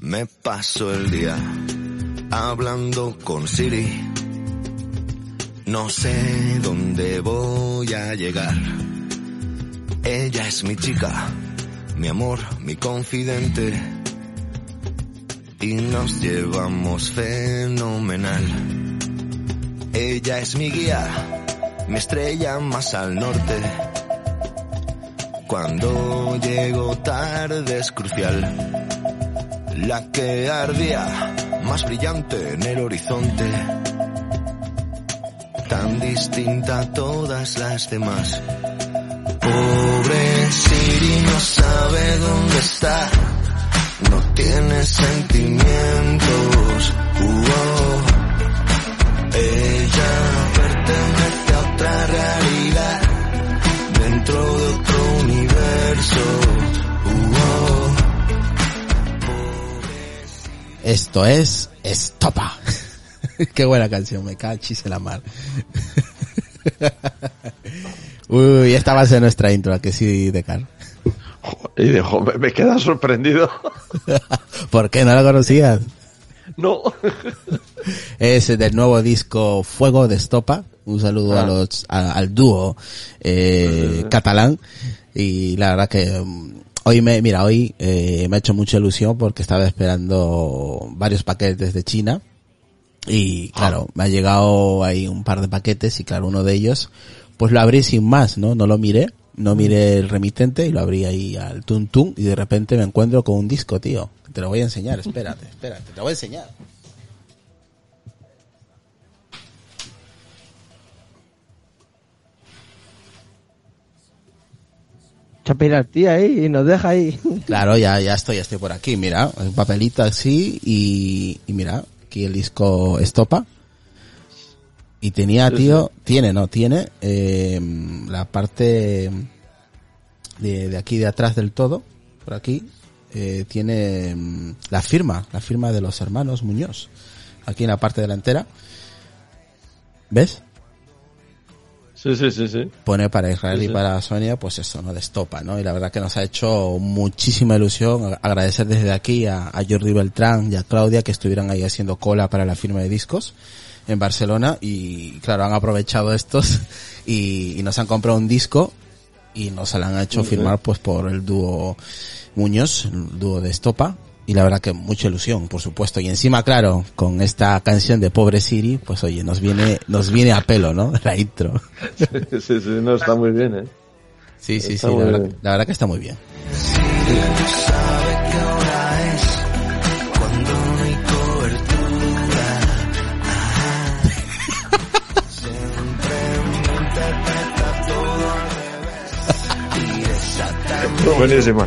Me paso el día hablando con Siri. No sé dónde voy a llegar. Ella es mi chica, mi amor, mi confidente. Y nos llevamos fenomenal. Ella es mi guía, mi estrella más al norte. Cuando llego tarde es crucial. La que ardía, más brillante en el horizonte. Tan distinta a todas las demás. Pobre Siri no sabe dónde está, no tiene sentimientos. Uh-oh. Ella pertenece a otra realidad, dentro de otro universo. Esto es Estopa. Qué buena canción, me cachis en la mar. Uy, esta va a ser nuestra intro, ¿a que sí, Decar? Y dijo, me, me queda sorprendido. ¿Por qué no la conocías? No. Es del nuevo disco Fuego de Estopa. Un saludo a Ah. los, a- al dúo eh, catalán. Y la verdad que mm, hoy me, mira, hoy eh, me ha hecho mucha ilusión porque estaba esperando varios paquetes de China. Y claro, me ha llegado ahí un par de paquetes y claro, uno de ellos, pues lo abrí sin más, ¿no? No lo miré, no miré el remitente y lo abrí ahí al tun tun y de repente me encuentro con un disco, tío. Te lo voy a enseñar, espérate, espérate, te lo voy a enseñar. Chapirartía ahí y nos deja ahí. Claro, ya, ya estoy, ya estoy por aquí, mira, un papelito así y, y mira, aquí el disco Estopa. Y tenía, Sí, tío, tiene, no, tiene eh, la parte de, de aquí de atrás del todo, por aquí, eh, tiene mm, la firma, la firma de los hermanos Muñoz, aquí en la parte delantera. ¿Ves? Sí, sí, sí, sí. pone para Israel Sí, y para Sonia, pues eso, ¿no? De estopa, ¿no? Y la verdad que nos ha hecho muchísima ilusión Ag- agradecer desde aquí a, a Jordi Beltrán y a Claudia que estuvieran ahí haciendo cola para la firma de discos en Barcelona y claro, han aprovechado estos y, y nos han comprado un disco y nos la han hecho firmar pues por el dúo Muñoz, el dúo de Estopa y la verdad que mucha ilusión, por supuesto. Y encima, claro, con esta canción de Pobre Siri, pues oye, nos viene, nos viene a pelo, ¿no? La intro. Sí, sí, sí, no, está muy bien, ¿eh? Sí, sí, Está sí, la verdad, la verdad que está muy bien. Buenísima.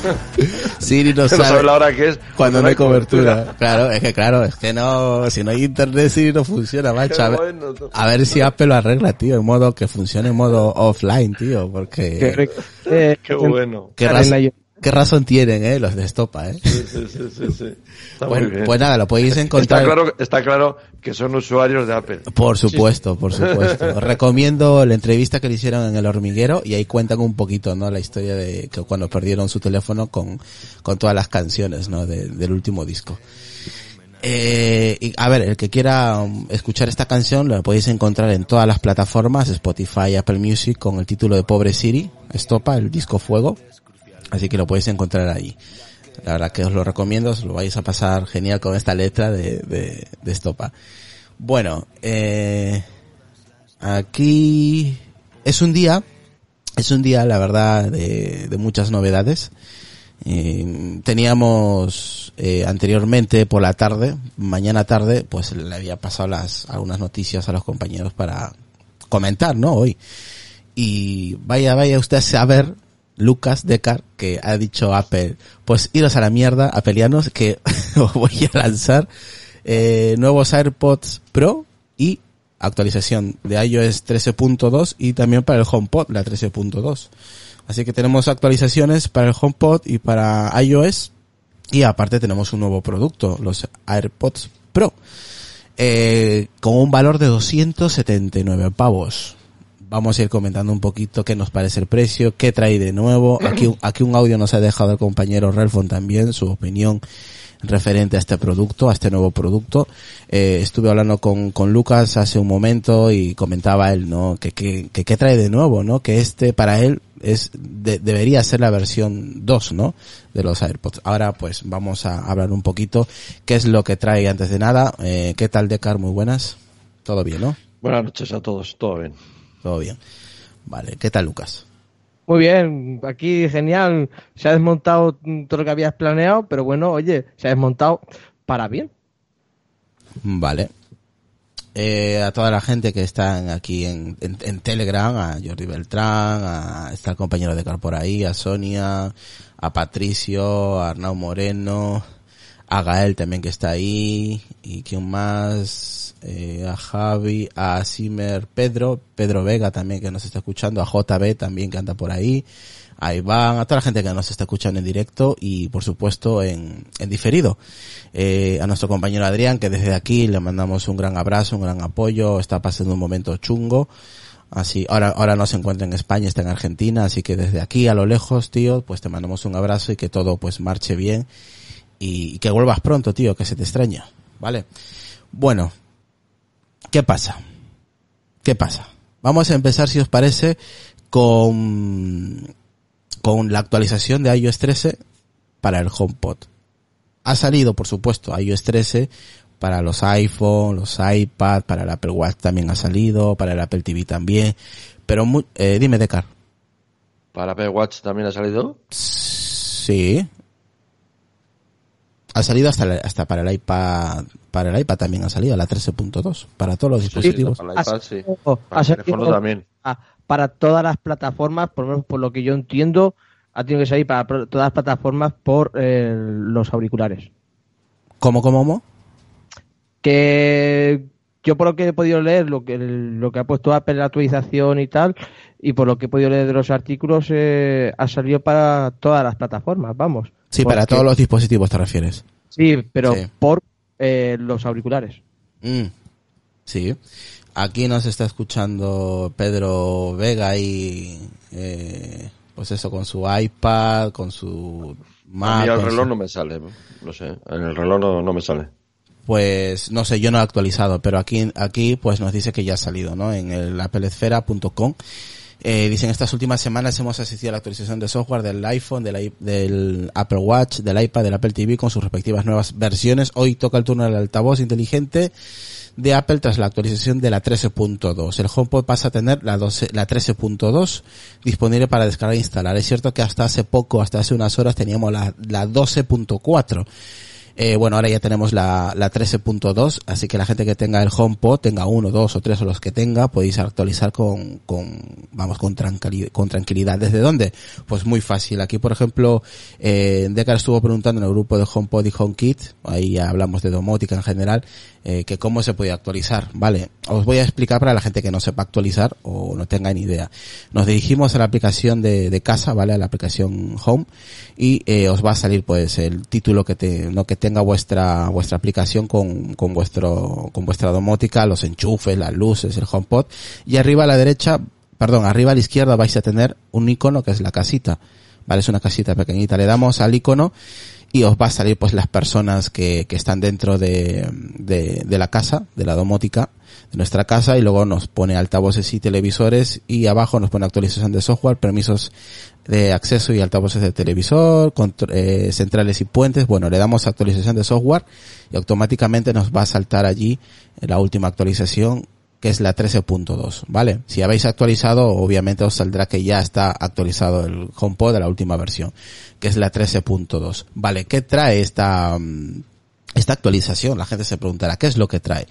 Siri no No sabe sabe la hora que es. cuando no hay cobertura. Claro, es que claro, es que no, si no hay internet Siri no funciona, macho. Qué A ver, bueno, a ver si Apple lo arregla, tío, en modo que funcione en modo offline, tío, porque Eh, Qué bueno. qué, Reina raz- yo- qué razón tienen, eh, los de Estopa, eh. Sí, sí, sí. Está Pues, muy bien. pues nada, lo podéis encontrar. Está claro, está claro que son usuarios de Apple. Por supuesto, por supuesto. Os recomiendo la entrevista que le hicieron en el hormiguero y ahí cuentan un poquito, ¿no? La historia de que cuando perdieron su teléfono con, con todas las canciones, ¿no? De- del último disco. Eh, y, a ver, el que quiera um, escuchar esta canción la podéis encontrar en todas las plataformas, Spotify, Apple Music, con el título de Pobre Siri, Estopa, el disco Fuego. Así que lo podéis encontrar ahí. La verdad que os lo recomiendo, os lo vais a pasar genial con esta letra de, de, de Estopa. Bueno, eh, aquí es un día, es un día, la verdad, de, de muchas novedades. Teníamos eh, anteriormente por la tarde, mañana tarde, pues le había pasado las algunas noticias a los compañeros para comentar, ¿no? Hoy. Y vaya, vaya usted a saber Lucas Decar, que ha dicho Apple, pues iros a la mierda, apelianos, que os voy a lanzar eh, nuevos AirPods Pro y actualización de iOS 13.2 y también para el HomePod, la 13.2. Así que tenemos actualizaciones para el HomePod y para iOS y aparte tenemos un nuevo producto, los AirPods Pro, eh, con un valor de 279 pavos. Vamos a ir comentando un poquito qué nos parece el precio, qué trae de nuevo. Aquí, aquí un audio nos ha dejado el compañero Relfon también, su opinión referente a este producto, a este nuevo producto. Eh, estuve hablando con, Lucas hace un momento y comentaba él, ¿no? Que, que trae de nuevo, ¿no? Que este para él es, de- debería ser la versión 2, ¿no? De los AirPods. Ahora pues vamos a hablar un poquito qué es lo que trae antes de nada. Eh, ¿Qué tal Decar? Muy buenas. Todo bien, ¿no? Buenas noches a todos, todo bien. Todo bien. Vale, ¿qué tal Lucas? Muy bien, aquí genial. Se ha desmontado todo lo que habías planeado, pero bueno, oye, se ha desmontado para bien. Vale. Eh, a toda la gente que está aquí en, en, en Telegram, a Jordi Beltrán, a, está el compañero de Car por ahí, a Sonia, a Patricio, a Arnau Moreno, a Gael también que está ahí, y quién más, eh, a Javi, a Simer Pedro, Pedro Vega también que nos está escuchando, a JB también que anda por ahí, a Iván, a toda la gente que nos está escuchando en directo y por supuesto en, en diferido. Eh, a nuestro compañero Adrián que desde aquí le mandamos un gran abrazo, un gran apoyo, está pasando un momento chungo. Así, ahora, ahora no se encuentra en España, está en Argentina, así que desde aquí a lo lejos, tío, pues te mandamos un abrazo y que todo pues marche bien y, y que vuelvas pronto, tío, que se te extraña, ¿vale? Bueno, ¿qué pasa? ¿Qué pasa? Vamos a empezar, si os parece, con, con la actualización de iOS 13 para el HomePod. Ha salido, por supuesto, iOS 13 para los iPhone, los iPad, para el Apple Watch también ha salido, para el Apple TV también. Pero, mu- eh, dime, Decar. ¿Para Apple Watch también ha salido? Sí. Ha salido hasta, la- hasta para el iPad, para el iPad también ha salido, la 13.2, para todos los sí, dispositivos. para el iPad, sí. Para el teléfono también. para todas las plataformas, por lo menos por lo que yo entiendo, ha tenido que salir para pro- todas las plataformas por eh, los auriculares. ¿Cómo, cómo, cómo? Que yo por lo que he podido leer, lo que lo que ha puesto Apple en la actualización y tal, y por lo que he podido leer de los artículos, eh, ha salido para todas las plataformas, vamos. Sí, para Porque- todos los dispositivos te refieres. Sí, pero Sí. por eh, los auriculares. Mm, Sí. Aquí nos está escuchando Pedro Vega y eh, pues eso con su iPad, con su A Mac. mí el reloj su- no me sale, no sé, en el reloj no, no me sale. Pues no sé, yo no he actualizado, pero aquí aquí pues nos dice que ya ha salido, ¿no? En el applesfera.com. Eh, dicen estas últimas semanas hemos asistido a la actualización de software del iPhone, del, del Apple Watch, del iPad, del Apple TV con sus respectivas nuevas versiones. Hoy toca el turno del altavoz inteligente de Apple tras la actualización de la 13.2. El HomePod pasa a tener la, 12 la 13.2 disponible para descargar e instalar. Es cierto que hasta hace poco, hasta hace unas horas teníamos la, la 12.4. Eh, bueno, ahora ya tenemos la, la 13.2, así que la gente que tenga el HomePod, tenga uno, dos o tres o los que tenga, podéis actualizar con, con vamos, con, tranquilidad, con tranquilidad. ¿Desde dónde? Pues muy fácil. Aquí, por ejemplo, eh, Decar estuvo preguntando en el grupo de HomePod y HomeKit, ahí ya hablamos de domótica en general, eh, que cómo se puede actualizar. Vale, os voy a explicar para la gente que no sepa actualizar o no tenga ni idea. Nos dirigimos a la aplicación de, de casa, ¿vale? A la aplicación Home y eh, os va a salir pues el título que te, no que tenga vuestra vuestra aplicación con, con vuestro con vuestra domótica, los enchufes, las luces, el HomePod y arriba a la derecha, perdón, arriba a la izquierda vais a tener un icono que es la casita, ¿vale? Es una casita pequeñita. Le damos al icono y os va a salir pues las personas que, que están dentro de, de, de la casa, de la domótica, de nuestra casa y luego nos pone altavoces y televisores y abajo nos pone actualización de software, permisos de acceso y altavoces de televisor, eh, centrales y puentes. Bueno, le damos actualización de software y automáticamente nos va a saltar allí la última actualización que es la 13.2, ¿vale? Si habéis actualizado, obviamente os saldrá que ya está actualizado el HomePod de la última versión, que es la 13.2. Vale, ¿qué trae esta, mm, esta actualización? La gente se preguntará, ¿qué es lo que trae?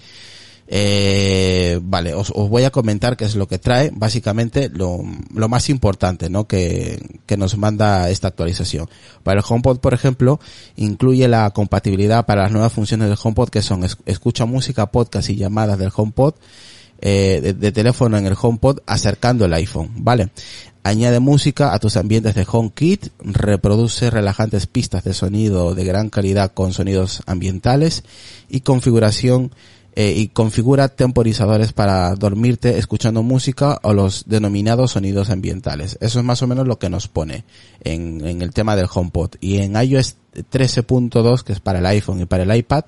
Eh, vale, os, os voy a comentar qué es lo que trae, básicamente lo, lo más importante, ¿no? Que, que nos manda esta actualización. Para el HomePod, por ejemplo, incluye la compatibilidad para las nuevas funciones del HomePod que son es- escucha música, podcast y llamadas del HomePod, eh, de, de teléfono en el HomePod acercando el iPhone, ¿vale? Añade música a tus ambientes de HomeKit, reproduce relajantes pistas de sonido de gran calidad con sonidos ambientales y configuración eh, y configura temporizadores para dormirte escuchando música o los denominados sonidos ambientales. Eso es más o menos lo que nos pone en, en el tema del HomePod. Y en iOS 13.2, que es para el iPhone y para el iPad,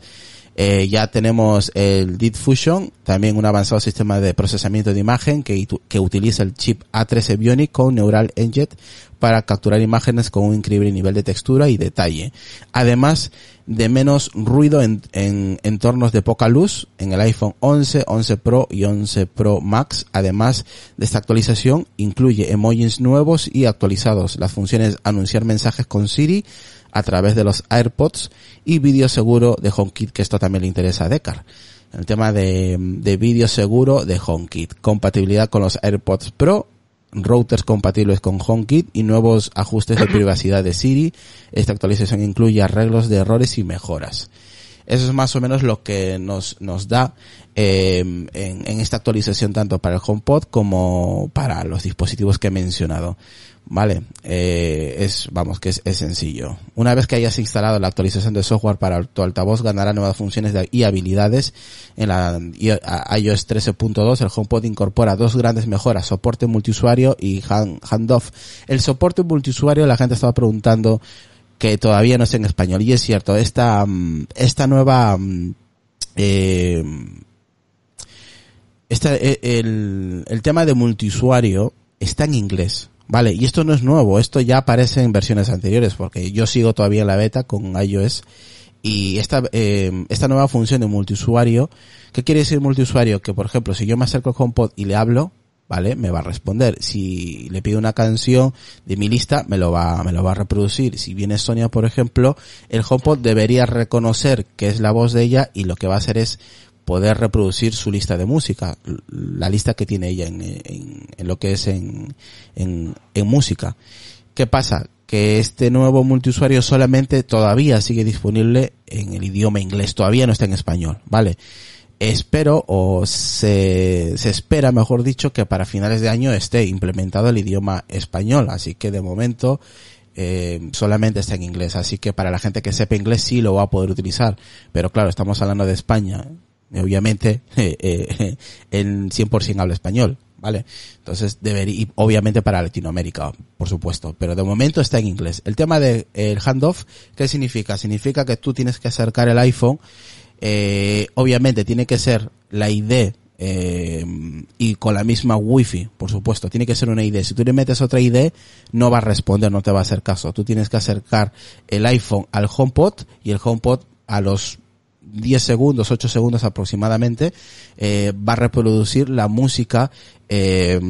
eh, ya tenemos el Deep Fusion, también un avanzado sistema de procesamiento de imagen que, que utiliza el chip A13 Bionic con Neural Engine para capturar imágenes con un increíble nivel de textura y detalle. Además de menos ruido en, en entornos de poca luz en el iPhone 11, 11 Pro y 11 Pro Max. Además de esta actualización, incluye emojis nuevos y actualizados, las funciones anunciar mensajes con Siri, a través de los AirPods y vídeo seguro de HomeKit, que esto también le interesa a Decar. El tema de, de vídeo seguro de HomeKit, compatibilidad con los AirPods Pro, routers compatibles con HomeKit y nuevos ajustes de privacidad de Siri. Esta actualización incluye arreglos de errores y mejoras. Eso es más o menos lo que nos, nos da eh, en, en esta actualización tanto para el HomePod como para los dispositivos que he mencionado. Vale, eh, es, vamos, que es, es sencillo. Una vez que hayas instalado la actualización de software para tu altavoz, ganará nuevas funciones y habilidades. En la iOS 13.2, el HomePod incorpora dos grandes mejoras, soporte multiusuario y hand- handoff. El soporte multiusuario, la gente estaba preguntando que todavía no es en español. Y es cierto, esta, mm, esta nueva, mm, eh, esta, eh, el, el tema de multiusuario está en inglés. Vale, y esto no es nuevo, esto ya aparece en versiones anteriores, porque yo sigo todavía en la beta con iOS y esta, eh, esta nueva función de multiusuario, ¿qué quiere decir multiusuario? Que por ejemplo, si yo me acerco al HomePod y le hablo, ¿vale? Me va a responder. Si le pido una canción de mi lista, me lo va, me lo va a reproducir. Si viene Sonia, por ejemplo, el HomePod debería reconocer que es la voz de ella y lo que va a hacer es poder reproducir su lista de música, la lista que tiene ella en, en- lo que es en, en, música. ¿Qué pasa? Que este nuevo multiusuario solamente todavía sigue disponible en el idioma inglés, todavía no está en español, ¿vale? Espero, o se, se espera, mejor dicho, que para finales de año esté implementado el idioma español, así que de momento eh, solamente está en inglés, así que para la gente que sepa inglés sí lo va a poder utilizar, pero claro, estamos hablando de España, obviamente eh, eh, en 100% habla español, ¿vale? Entonces debería, obviamente para Latinoamérica, por supuesto, pero de momento está en inglés. El tema del handoff, ¿qué significa? Significa que tú tienes que acercar el iPhone, eh, obviamente tiene que ser la ID eh, y con la misma wifi, por supuesto, tiene que ser una ID. Si tú le metes otra ID, no va a responder, no te va a hacer caso. Tú tienes que acercar el iPhone al HomePod y el HomePod a los 10 segundos, 8 segundos aproximadamente, eh, va a reproducir la música eh,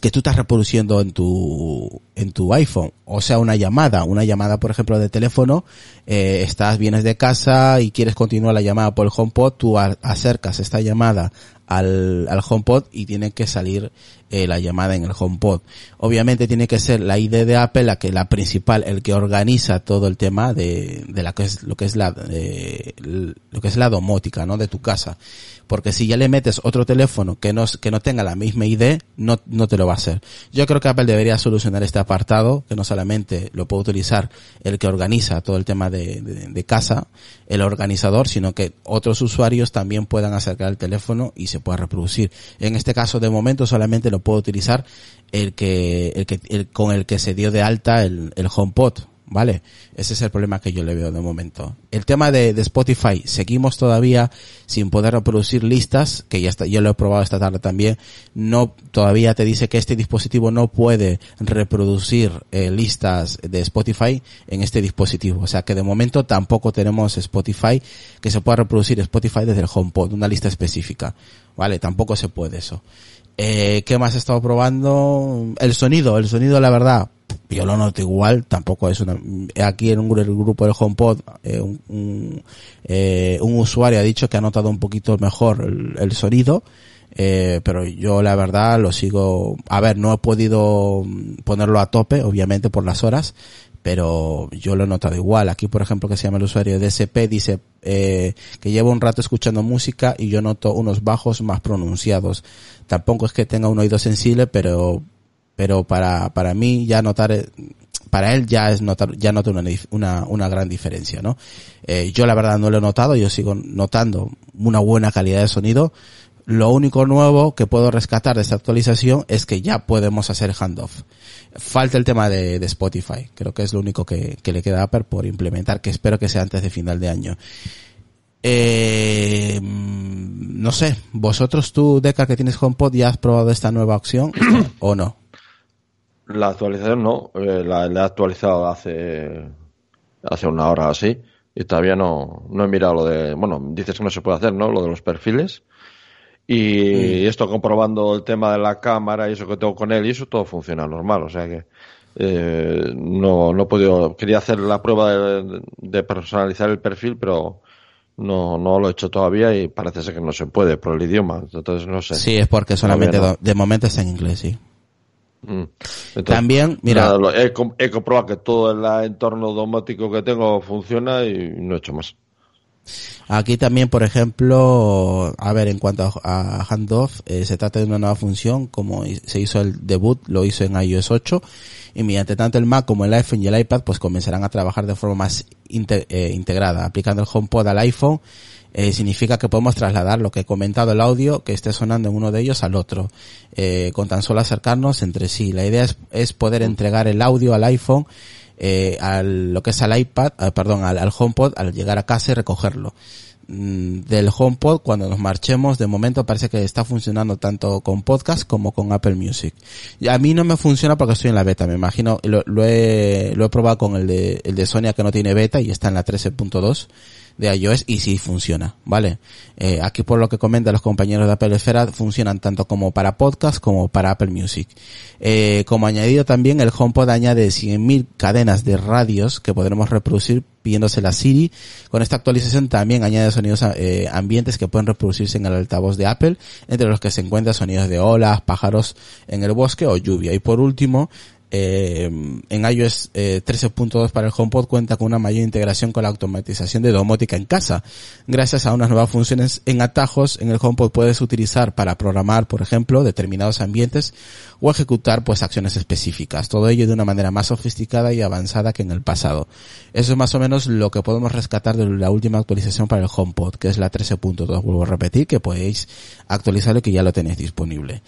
que tú estás reproduciendo en tu en tu iPhone, o sea, una llamada, una llamada, por ejemplo, de teléfono, eh, estás, vienes de casa y quieres continuar la llamada por el HomePod, tú acercas esta llamada al, al HomePod y tiene que salir eh, la llamada en el HomePod. Obviamente tiene que ser la ID de Apple la que la principal, el que organiza todo el tema de, de la que es lo que es la eh, lo que es la domótica, ¿no? De tu casa. Porque si ya le metes otro teléfono que no que no tenga la misma ID, no no te lo va a hacer. Yo creo que Apple debería solucionar este apartado, que no solamente lo puede utilizar el que organiza todo el tema de, de, de casa, el organizador, sino que otros usuarios también puedan acercar el teléfono y se pueda reproducir. En este caso, de momento, solamente lo puede utilizar el que, el que, el, con el que se dio de alta el, el HomePod. ¿Vale? Ese es el problema que yo le veo de momento. El tema de, de Spotify, seguimos todavía sin poder reproducir listas, que ya está, yo lo he probado esta tarde también, no, todavía te dice que este dispositivo no puede reproducir eh, listas de Spotify en este dispositivo. O sea que de momento tampoco tenemos Spotify que se pueda reproducir Spotify desde el HomePod, una lista específica. Vale, tampoco se puede eso. Eh, ¿Qué más he estado probando? El sonido, el sonido la verdad, yo lo noto igual, tampoco es una... Aquí en un, grupo del HomePod, eh, eh, un, usuario ha dicho que ha notado un poquito mejor el, el sonido, eh, pero yo la verdad lo sigo... A ver, no he podido ponerlo a tope, obviamente por las horas, pero yo lo he notado igual. Aquí, por ejemplo, que se llama el usuario de SP, dice eh, que llevo un rato escuchando música y yo noto unos bajos más pronunciados. Tampoco es que tenga un oído sensible, pero pero para, para mí ya notar, para él ya es notar, ya nota una, una, una gran diferencia, ¿no? Eh, yo la verdad no lo he notado, yo sigo notando una buena calidad de sonido. Lo único nuevo que puedo rescatar de esta actualización es que ya podemos hacer handoff. Falta el tema de, Spotify. Creo que es lo único que, que, le queda a Apple por implementar, que espero que sea antes de final de año. Eh, no sé, vosotros tú, Deca, que tienes HomePod, ¿ya has probado esta nueva opción o no? La actualización no, eh, la, la, he actualizado hace, hace una hora así y todavía no, no he mirado lo de, bueno, dices que no se puede hacer, ¿no? Lo de los perfiles. Y mm. esto comprobando el tema de la cámara y eso que tengo con él y eso todo funciona normal, o sea que eh, no, no he podido, quería hacer la prueba de, de, personalizar el perfil, pero no, no lo he hecho todavía y parece ser que no se puede por el idioma, entonces no sé. Sí, es porque solamente no. de momento está en inglés, sí. Mm. Entonces, También, mira, nada, he, he, comprobado que todo el entorno domótico que tengo funciona y no he hecho más. Aquí también, por ejemplo, a ver, en cuanto a, handoff, eh, se trata de una nueva función, como se hizo el debut, lo hizo en iOS 8, y mediante tanto el Mac como el iPhone y el iPad, pues comenzarán a trabajar de forma más inter, eh, integrada, aplicando el HomePod al iPhone, eh, significa que podemos trasladar lo que he comentado, el audio que esté sonando en uno de ellos al otro, con tan solo acercarnos entre sí. La idea es poder entregar el audio al iPhone eh, al lo que es al iPad, eh, perdón, al, al, HomePod al llegar a casa y recogerlo. Mm, del HomePod cuando nos marchemos, de momento parece que está funcionando tanto con podcast como con Apple Music. Y a mí no me funciona porque estoy en la beta, me imagino, lo, lo he, lo he probado con el de, el de Sonia que no tiene beta y está en la 13.2 de iOS y sí funciona, ¿vale? Eh, aquí por lo que comentan los compañeros de Apple Esfera, funcionan tanto como para podcast como para Apple Music. Eh, como añadido también, el HomePod añade 100.000 cadenas de radios que podremos reproducir pidiéndose la Siri. Con esta actualización también añade sonidos eh, ambientes que pueden reproducirse en el altavoz de Apple, entre los que se encuentran sonidos de olas, pájaros en el bosque o lluvia. Y por último, eh, en iOS eh, 13.2 para el HomePod cuenta con una mayor integración con la automatización de domótica en casa. Gracias a unas nuevas funciones en atajos, en el HomePod puedes utilizar para programar, por ejemplo, determinados ambientes o ejecutar pues acciones específicas. Todo ello de una manera más sofisticada y avanzada que en el pasado. Eso es más o menos lo que podemos rescatar de la última actualización para el HomePod, que es la 13.2. Vuelvo a repetir que podéis actualizarlo y que ya lo tenéis disponible.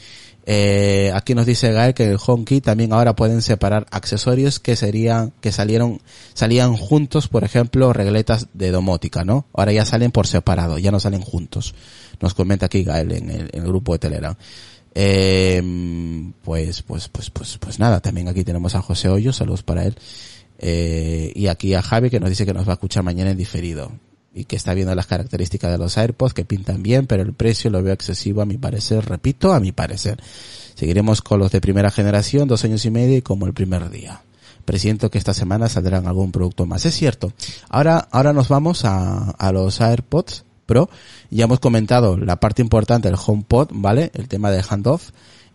Eh, aquí nos dice Gael que el HomeKey también ahora pueden separar accesorios que serían, que salieron, salían juntos, por ejemplo, regletas de domótica, ¿no? Ahora ya salen por separado, ya no salen juntos. Nos comenta aquí Gael en el, grupo de Telegram. Eh, pues, pues, pues, pues, pues nada, también aquí tenemos a José Hoyos, saludos para él. Eh, y aquí a Javi que nos dice que nos va a escuchar mañana en diferido y que está viendo las características de los AirPods que pintan bien, pero el precio lo veo excesivo a mi parecer, repito, a mi parecer. Seguiremos con los de primera generación, dos años y medio y como el primer día. Presiento que esta semana saldrán algún producto más. Es cierto. Ahora, ahora nos vamos a, a los AirPods Pro. Ya hemos comentado la parte importante del HomePod, ¿vale? El tema de handoff.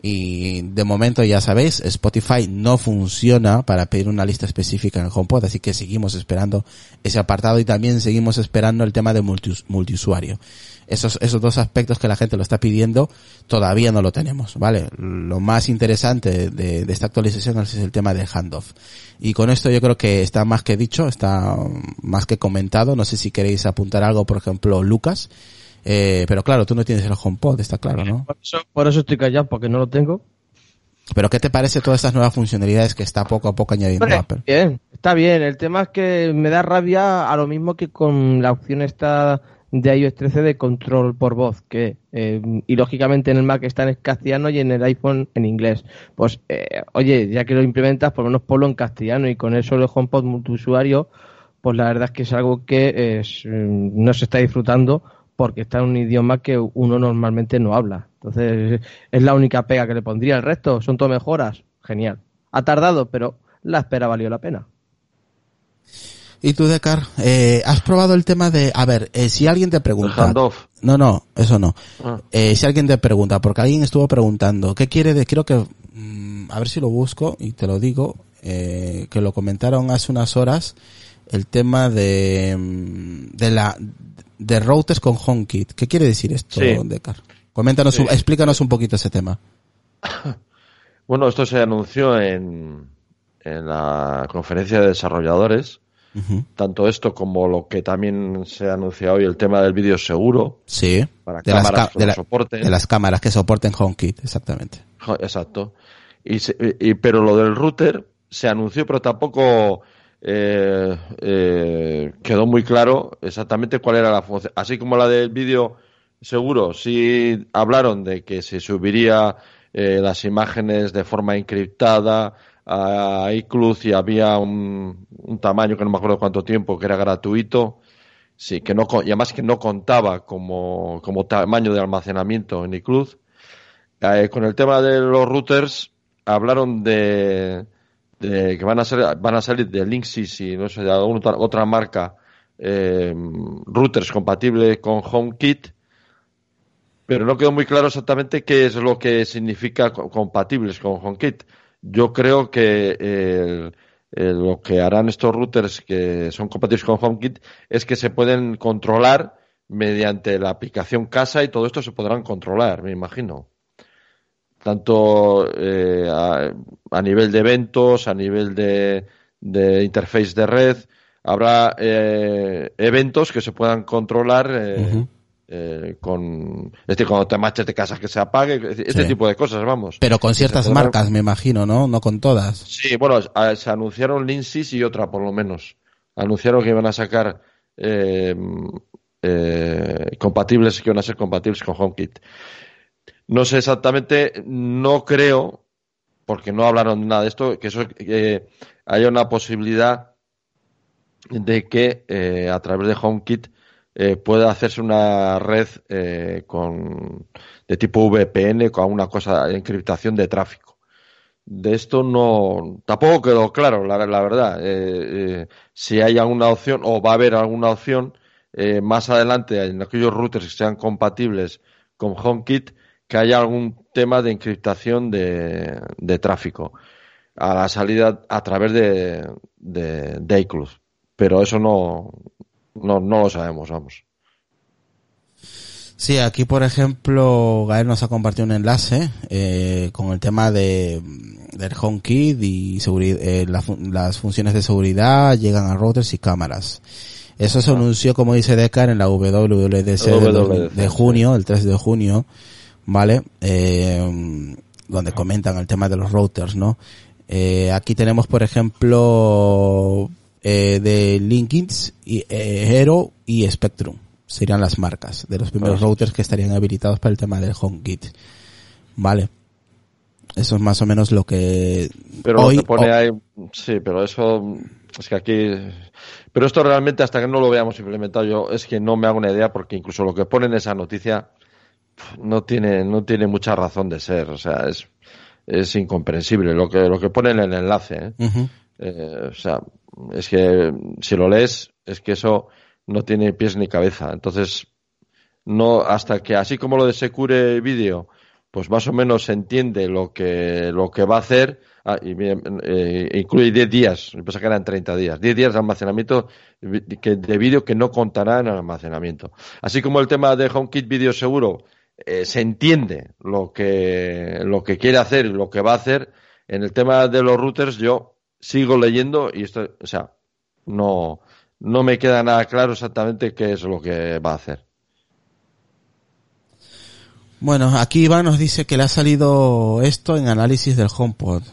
Y de momento ya sabéis, Spotify no funciona para pedir una lista específica en el HomePod, así que seguimos esperando ese apartado y también seguimos esperando el tema de multi, multiusuario. Esos, esos dos aspectos que la gente lo está pidiendo todavía no lo tenemos, ¿vale? Lo más interesante de, de esta actualización es el tema de handoff. Y con esto yo creo que está más que dicho, está más que comentado. No sé si queréis apuntar algo, por ejemplo, Lucas. Eh, pero claro, tú no tienes el HomePod, está claro, ¿no? Por eso, por eso estoy callado, porque no lo tengo. Pero ¿qué te parece todas estas nuevas funcionalidades que está poco a poco añadiendo Hombre, Apple? Bien, está bien. El tema es que me da rabia a lo mismo que con la opción esta de iOS 13 de control por voz, que eh, y lógicamente en el Mac está en castellano y en el iPhone en inglés. Pues eh, oye, ya que lo implementas, por lo menos ponlo en castellano y con eso el HomePod multiusuario, pues la verdad es que es algo que es, no se está disfrutando porque está en un idioma que uno normalmente no habla. Entonces, es la única pega que le pondría. El resto son todo mejoras. Genial. Ha tardado, pero la espera valió la pena. ¿Y tú, Decar? Eh, ¿Has probado el tema de, a ver, eh, si alguien te pregunta... No, no, eso no. Ah. Eh, si alguien te pregunta, porque alguien estuvo preguntando, ¿qué quiere de, creo que, mm, a ver si lo busco y te lo digo, eh, que lo comentaron hace unas horas, el tema de, mm, de la, de routers con HomeKit. ¿Qué quiere decir esto, Sí. Decar? Coméntanos, explícanos un poquito ese tema. Bueno, esto se anunció en, en la conferencia de desarrolladores, tanto esto como lo que también se anuncia hoy, el tema del vídeo seguro, Sí. para de las, cámaras ca- que de, lo la- soporten. de las cámaras que soporten HomeKit, exactamente. Exacto. Y, se- y- pero lo del router se anunció, pero tampoco eh, eh, quedó muy claro exactamente cuál era la función. Así como la del vídeo seguro, sí hablaron de que se subiría eh, las imágenes de forma encriptada a iCloud y había un, un tamaño que no me acuerdo cuánto tiempo, que era gratuito. Sí, que no, y además que no contaba como, como tamaño de almacenamiento en iCloud. Con el tema de los routers, hablaron de, de que van a, ser, van a salir de Linksys y no sé, de alguna otra, marca, eh, routers compatibles con HomeKit, pero no quedó muy claro exactamente qué es lo que significa co- compatibles con HomeKit. Yo creo que el- lo que harán estos routers que son compatibles con HomeKit es que se pueden controlar mediante la aplicación casa y todo esto se podrán controlar, me imagino tanto eh, a, a nivel de eventos, a nivel de, de interface de red, habrá eh, eventos que se puedan controlar eh, eh, con, es decir, cuando te marches de casa que se apague, este Sí. tipo de cosas, vamos. Pero con ciertas podrán- marcas, me imagino, ¿no? No con todas. Sí, bueno, se anunciaron Linksys y otra por lo menos. Anunciaron que iban a sacar eh, eh, compatibles, que iban a ser compatibles con HomeKit. No sé exactamente, no creo, porque no hablaron nada de esto, que eso haya una posibilidad de que eh, a través de HomeKit eh, pueda hacerse una red eh, con de tipo VPN con una cosa de encriptación de tráfico. De esto no tampoco quedó claro, la, la verdad. Si hay alguna opción o va a haber alguna opción más adelante en aquellos routers que sean compatibles con HomeKit que haya algún tema de encriptación de, de tráfico a la salida a través de, de, de iCloud. Pero eso no, no, no lo sabemos, vamos. Sí, aquí por ejemplo, Gael nos ha compartido un enlace eh, con el tema de del HomeKit y eh, la las funciones de seguridad llegan a routers y cámaras. Eso se anunció, como dice Decar, en la WWDC de, WWDC, de junio, el 3 de junio, ¿vale? Eh, donde comentan el tema de los routers, ¿no? Eh, aquí tenemos, por ejemplo, eh, de Linkins, y, eh, Hero y Spectrum. Serían las marcas de los primeros routers que estarían habilitados para el tema del HomeKit. Vale. Eso es más o menos lo que Pero hoy, lo que pone ahí, sí, pero eso es que aquí, pero esto realmente hasta que no lo veamos implementado yo es que no me hago una idea porque incluso lo que pone en esa noticia no tiene no tiene mucha razón de ser, o sea, es es incomprensible lo que lo que pone en el enlace, ¿eh? Eh, o sea, es que si lo lees es que eso no tiene pies ni cabeza, entonces no hasta que así como lo de Secure Video pues más o menos se entiende lo que lo que va a hacer ah, y eh, incluye 10 días pensaba que eran 30 días 10 días de almacenamiento que- de vídeo que no contará en el almacenamiento. Así como el tema de HomeKit Video Seguro eh, se entiende lo que lo que quiere hacer y lo que va a hacer en el tema de los routers yo sigo leyendo y esto o sea no no me queda nada claro exactamente qué es lo que va a hacer Bueno, aquí Iván nos dice que le ha salido esto en análisis del HomePod.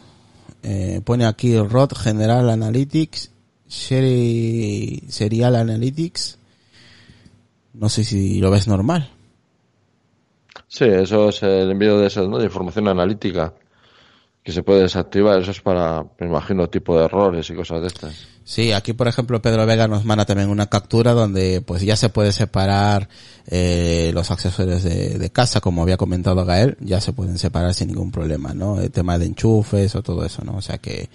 Eh, pone aquí ROT General Analytics, Seri- Serial Analytics. No sé si lo ves normal. Sí, eso es el envío de, eso, ¿no? de información analítica. que se puede desactivar. Eso es para, me imagino, tipo de errores y cosas de estas. Sí, aquí por ejemplo Pedro Vega nos manda también una captura donde pues ya se puede separar eh, los accesorios de, de, casa, como había comentado Gael, ya se pueden separar sin ningún problema, ¿no? El tema de enchufes o todo eso, ¿no? O sea que,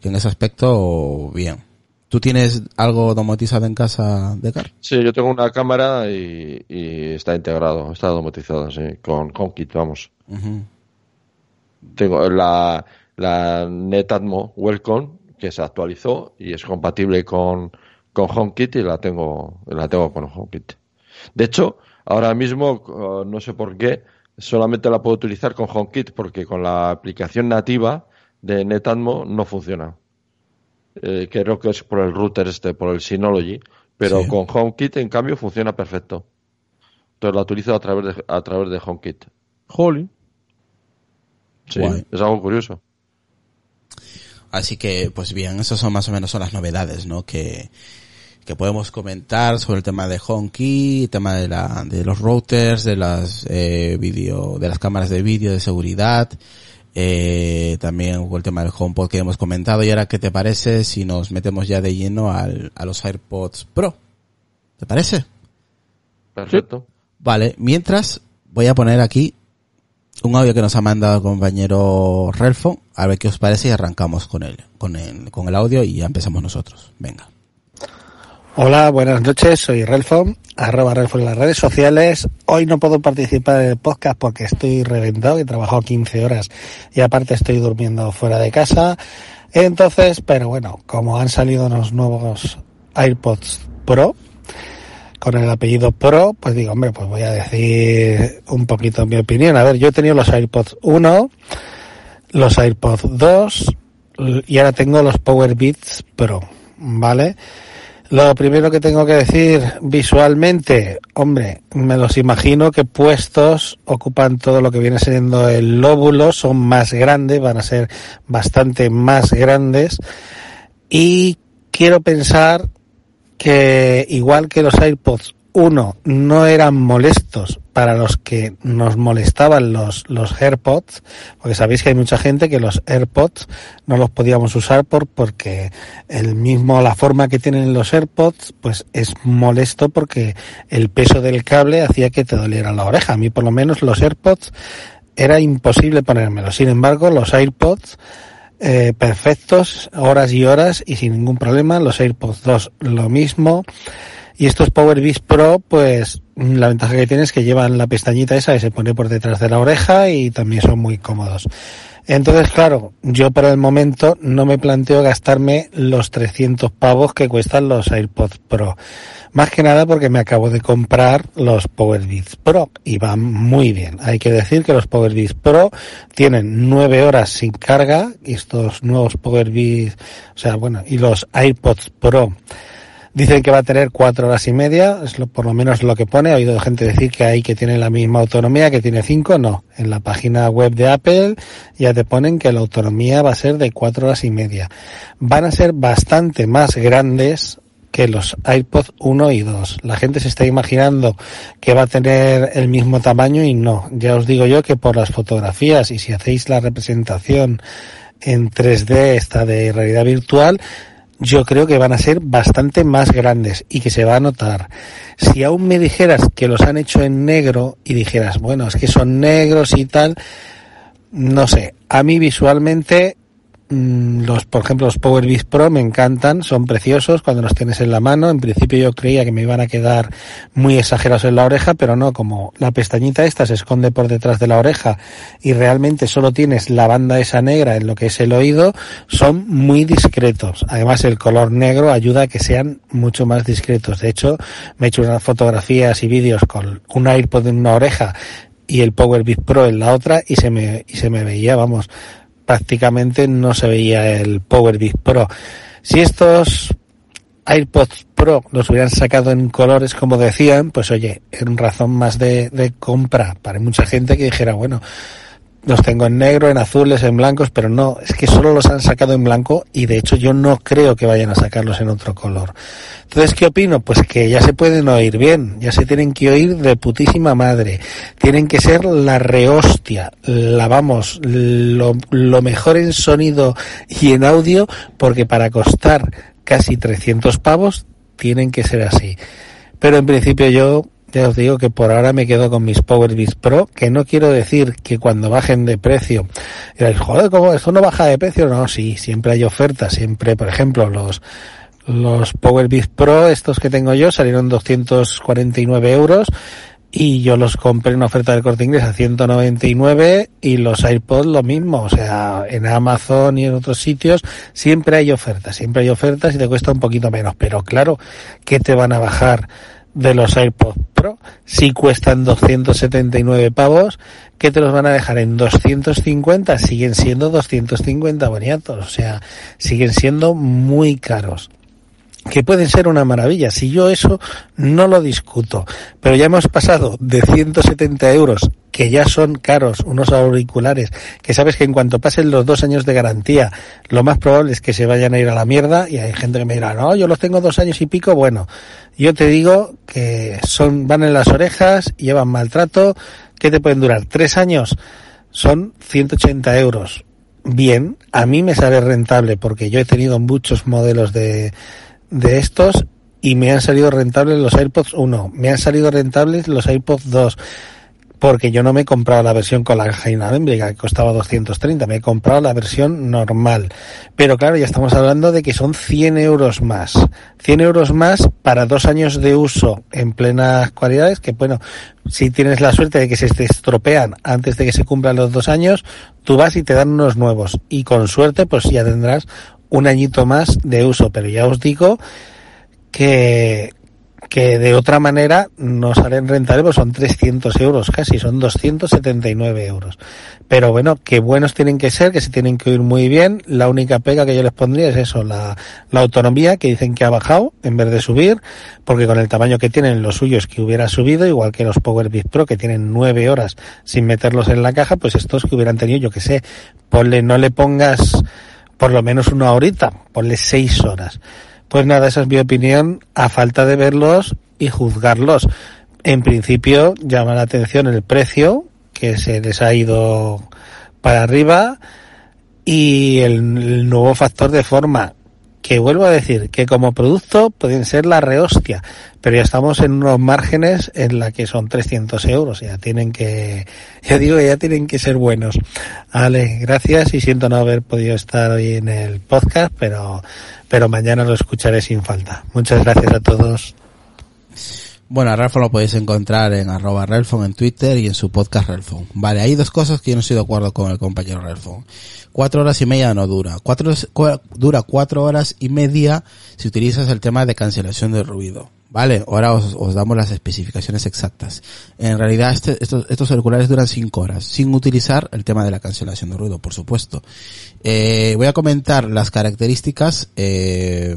que en ese aspecto, bien. ¿Tú tienes algo domotizado en casa, Decar? Sí, yo tengo una cámara y, y está integrado, está domotizado, sí, con HomeKit, vamos. Tengo la, la NetAtmo Welcome, que se actualizó y es compatible con, con HomeKit y la tengo, la tengo con HomeKit. De hecho, ahora mismo, no sé por qué, solamente la puedo utilizar con HomeKit porque con la aplicación nativa de NetAtmo no funciona. Eh, creo que es por el router este, por el Synology, pero sí. con HomeKit en cambio funciona perfecto. Entonces la utilizo a través de, a través de HomeKit. Holy. Sí, Guay. es algo curioso. Así que, pues bien, esas son más o menos son las novedades, ¿no? Que, que podemos comentar sobre el tema de HomeKey, el tema de la, de los routers, de las, eh, video, de las cámaras de vídeo de seguridad, eh, también el tema del HomePod que hemos comentado. Y ahora, ¿qué te parece si nos metemos ya de lleno al, a los AirPods Pro? ¿Te parece? Perfecto. Vale, mientras voy a poner aquí un audio que nos ha mandado el compañero Relfo, a ver qué os parece y arrancamos con él, con el, con el audio y ya empezamos nosotros. Venga. Hola, buenas noches, soy Relfo, arroba Relfo en las redes sociales. Hoy no puedo participar en el podcast porque estoy reventado, he trabajado 15 horas y aparte estoy durmiendo fuera de casa. Entonces, pero bueno, como han salido unos nuevos AirPods Pro, con el apellido Pro, pues digo, hombre, pues voy a decir un poquito mi opinión. A ver, yo he tenido los AirPods 1, los AirPods 2 y ahora tengo los Power Beats Pro, ¿vale? Lo primero que tengo que decir visualmente, hombre, me los imagino que puestos ocupan todo lo que viene siendo el lóbulo, son más grandes, van a ser bastante más grandes. Y quiero pensar que igual que los AirPods 1 no eran molestos para los que nos molestaban los, los AirPods, porque sabéis que hay mucha gente que los AirPods no los podíamos usar por, porque el mismo, la forma que tienen los AirPods, pues es molesto porque el peso del cable hacía que te doliera la oreja. A mí por lo menos los AirPods era imposible ponérmelos. Sin embargo, los AirPods eh, perfectos, horas y horas y sin ningún problema. Los AirPods 2 lo mismo. Y estos Power Beats Pro, pues la ventaja que tiene es que llevan la pestañita esa que se pone por detrás de la oreja y también son muy cómodos. Entonces, claro, yo por el momento no me planteo gastarme los 300 pavos que cuestan los AirPods Pro. Más que nada porque me acabo de comprar los Power Beats Pro y van muy bien. Hay que decir que los Power Beats Pro tienen 9 horas sin carga y estos nuevos Power Beats, o sea, bueno, y los AirPods Pro Dicen que va a tener cuatro horas y media, es lo, por lo menos lo que pone. He oído gente decir que hay que tiene la misma autonomía, que tiene cinco. No, en la página web de Apple ya te ponen que la autonomía va a ser de cuatro horas y media. Van a ser bastante más grandes que los iPod 1 y 2. La gente se está imaginando que va a tener el mismo tamaño y no. Ya os digo yo que por las fotografías y si hacéis la representación en 3D esta de realidad virtual, yo creo que van a ser bastante más grandes y que se va a notar. Si aún me dijeras que los han hecho en negro y dijeras, bueno, es que son negros y tal, no sé, a mí visualmente los, por ejemplo, los Power Beats Pro me encantan, son preciosos cuando los tienes en la mano. En principio yo creía que me iban a quedar muy exagerados en la oreja, pero no, como la pestañita esta se esconde por detrás de la oreja y realmente solo tienes la banda esa negra en lo que es el oído, son muy discretos. Además el color negro ayuda a que sean mucho más discretos. De hecho, me he hecho unas fotografías y vídeos con un AirPod en una oreja y el Power Pro en la otra y se me, y se me veía, vamos, prácticamente no se veía el Power Beat Pro. Si estos AirPods Pro los hubieran sacado en colores como decían, pues oye, era un razón más de, de compra para mucha gente que dijera, bueno, los tengo en negro, en azules, en blancos, pero no, es que solo los han sacado en blanco y de hecho yo no creo que vayan a sacarlos en otro color. Entonces, ¿qué opino? Pues que ya se pueden oír bien, ya se tienen que oír de putísima madre, tienen que ser la rehostia, la vamos, lo, lo mejor en sonido y en audio, porque para costar casi 300 pavos tienen que ser así. Pero en principio yo ya os digo que por ahora me quedo con mis Power Beats Pro, que no quiero decir que cuando bajen de precio, diréis, joder, ¿cómo esto no baja de precio? No, sí, siempre hay ofertas, siempre, por ejemplo, los, los Power Beats Pro, estos que tengo yo, salieron 249 euros, y yo los compré en una oferta del corte inglés a 199 y los AirPods lo mismo, o sea, en Amazon y en otros sitios siempre hay ofertas, siempre hay ofertas y te cuesta un poquito menos, pero claro, ¿qué te van a bajar de los AirPods Pro si cuestan 279 pavos? ¿Qué te los van a dejar en 250? Siguen siendo 250 boniatos, o sea, siguen siendo muy caros que pueden ser una maravilla. Si yo eso no lo discuto, pero ya hemos pasado de 170 euros, que ya son caros, unos auriculares, que sabes que en cuanto pasen los dos años de garantía, lo más probable es que se vayan a ir a la mierda y hay gente que me dirá, no, yo los tengo dos años y pico, bueno, yo te digo que son, van en las orejas, llevan maltrato, que te pueden durar tres años, son 180 euros. Bien, a mí me sale rentable porque yo he tenido muchos modelos de, de estos y me han salido rentables los AirPods 1, me han salido rentables los AirPods 2, porque yo no me he comprado la versión con la caja inalámbrica que costaba 230, me he comprado la versión normal. Pero claro, ya estamos hablando de que son 100 euros más. 100 euros más para dos años de uso en plenas cualidades, que bueno, si tienes la suerte de que se te estropean antes de que se cumplan los dos años, tú vas y te dan unos nuevos. Y con suerte, pues ya tendrás un añito más de uso, pero ya os digo que, que de otra manera no salen rentables, pues son 300 euros casi, son 279 euros. Pero bueno, que buenos tienen que ser, que se tienen que oír muy bien. La única pega que yo les pondría es eso, la, autonomía, que dicen que ha bajado en vez de subir, porque con el tamaño que tienen los suyos que hubiera subido, igual que los Power Beat Pro, que tienen nueve horas sin meterlos en la caja, pues estos que hubieran tenido, yo que sé, ponle, no le pongas por lo menos una horita, ponle seis horas. Pues nada, esa es mi opinión, a falta de verlos y juzgarlos. En principio llama la atención el precio, que se les ha ido para arriba, y el, el nuevo factor de forma, que vuelvo a decir que como producto pueden ser la rehostia, pero ya estamos en unos márgenes en la que son 300 euros, ya tienen que, ya digo, ya tienen que ser buenos. Vale, gracias y siento no haber podido estar hoy en el podcast, pero, pero mañana lo escucharé sin falta. Muchas gracias a todos. Bueno, a Ralphon lo podéis encontrar en arroba Ralphon en Twitter y en su podcast Ralphon. Vale, hay dos cosas que yo no estoy de acuerdo con el compañero Ralphon. Cuatro horas y media no dura. Cuatro, cua- dura cuatro horas y media si utilizas el tema de cancelación de ruido. Vale, ahora os, os damos las especificaciones exactas. En realidad este- estos, estos auriculares duran cinco horas, sin utilizar el tema de la cancelación de ruido, por supuesto. Eh, voy a comentar las características, eh,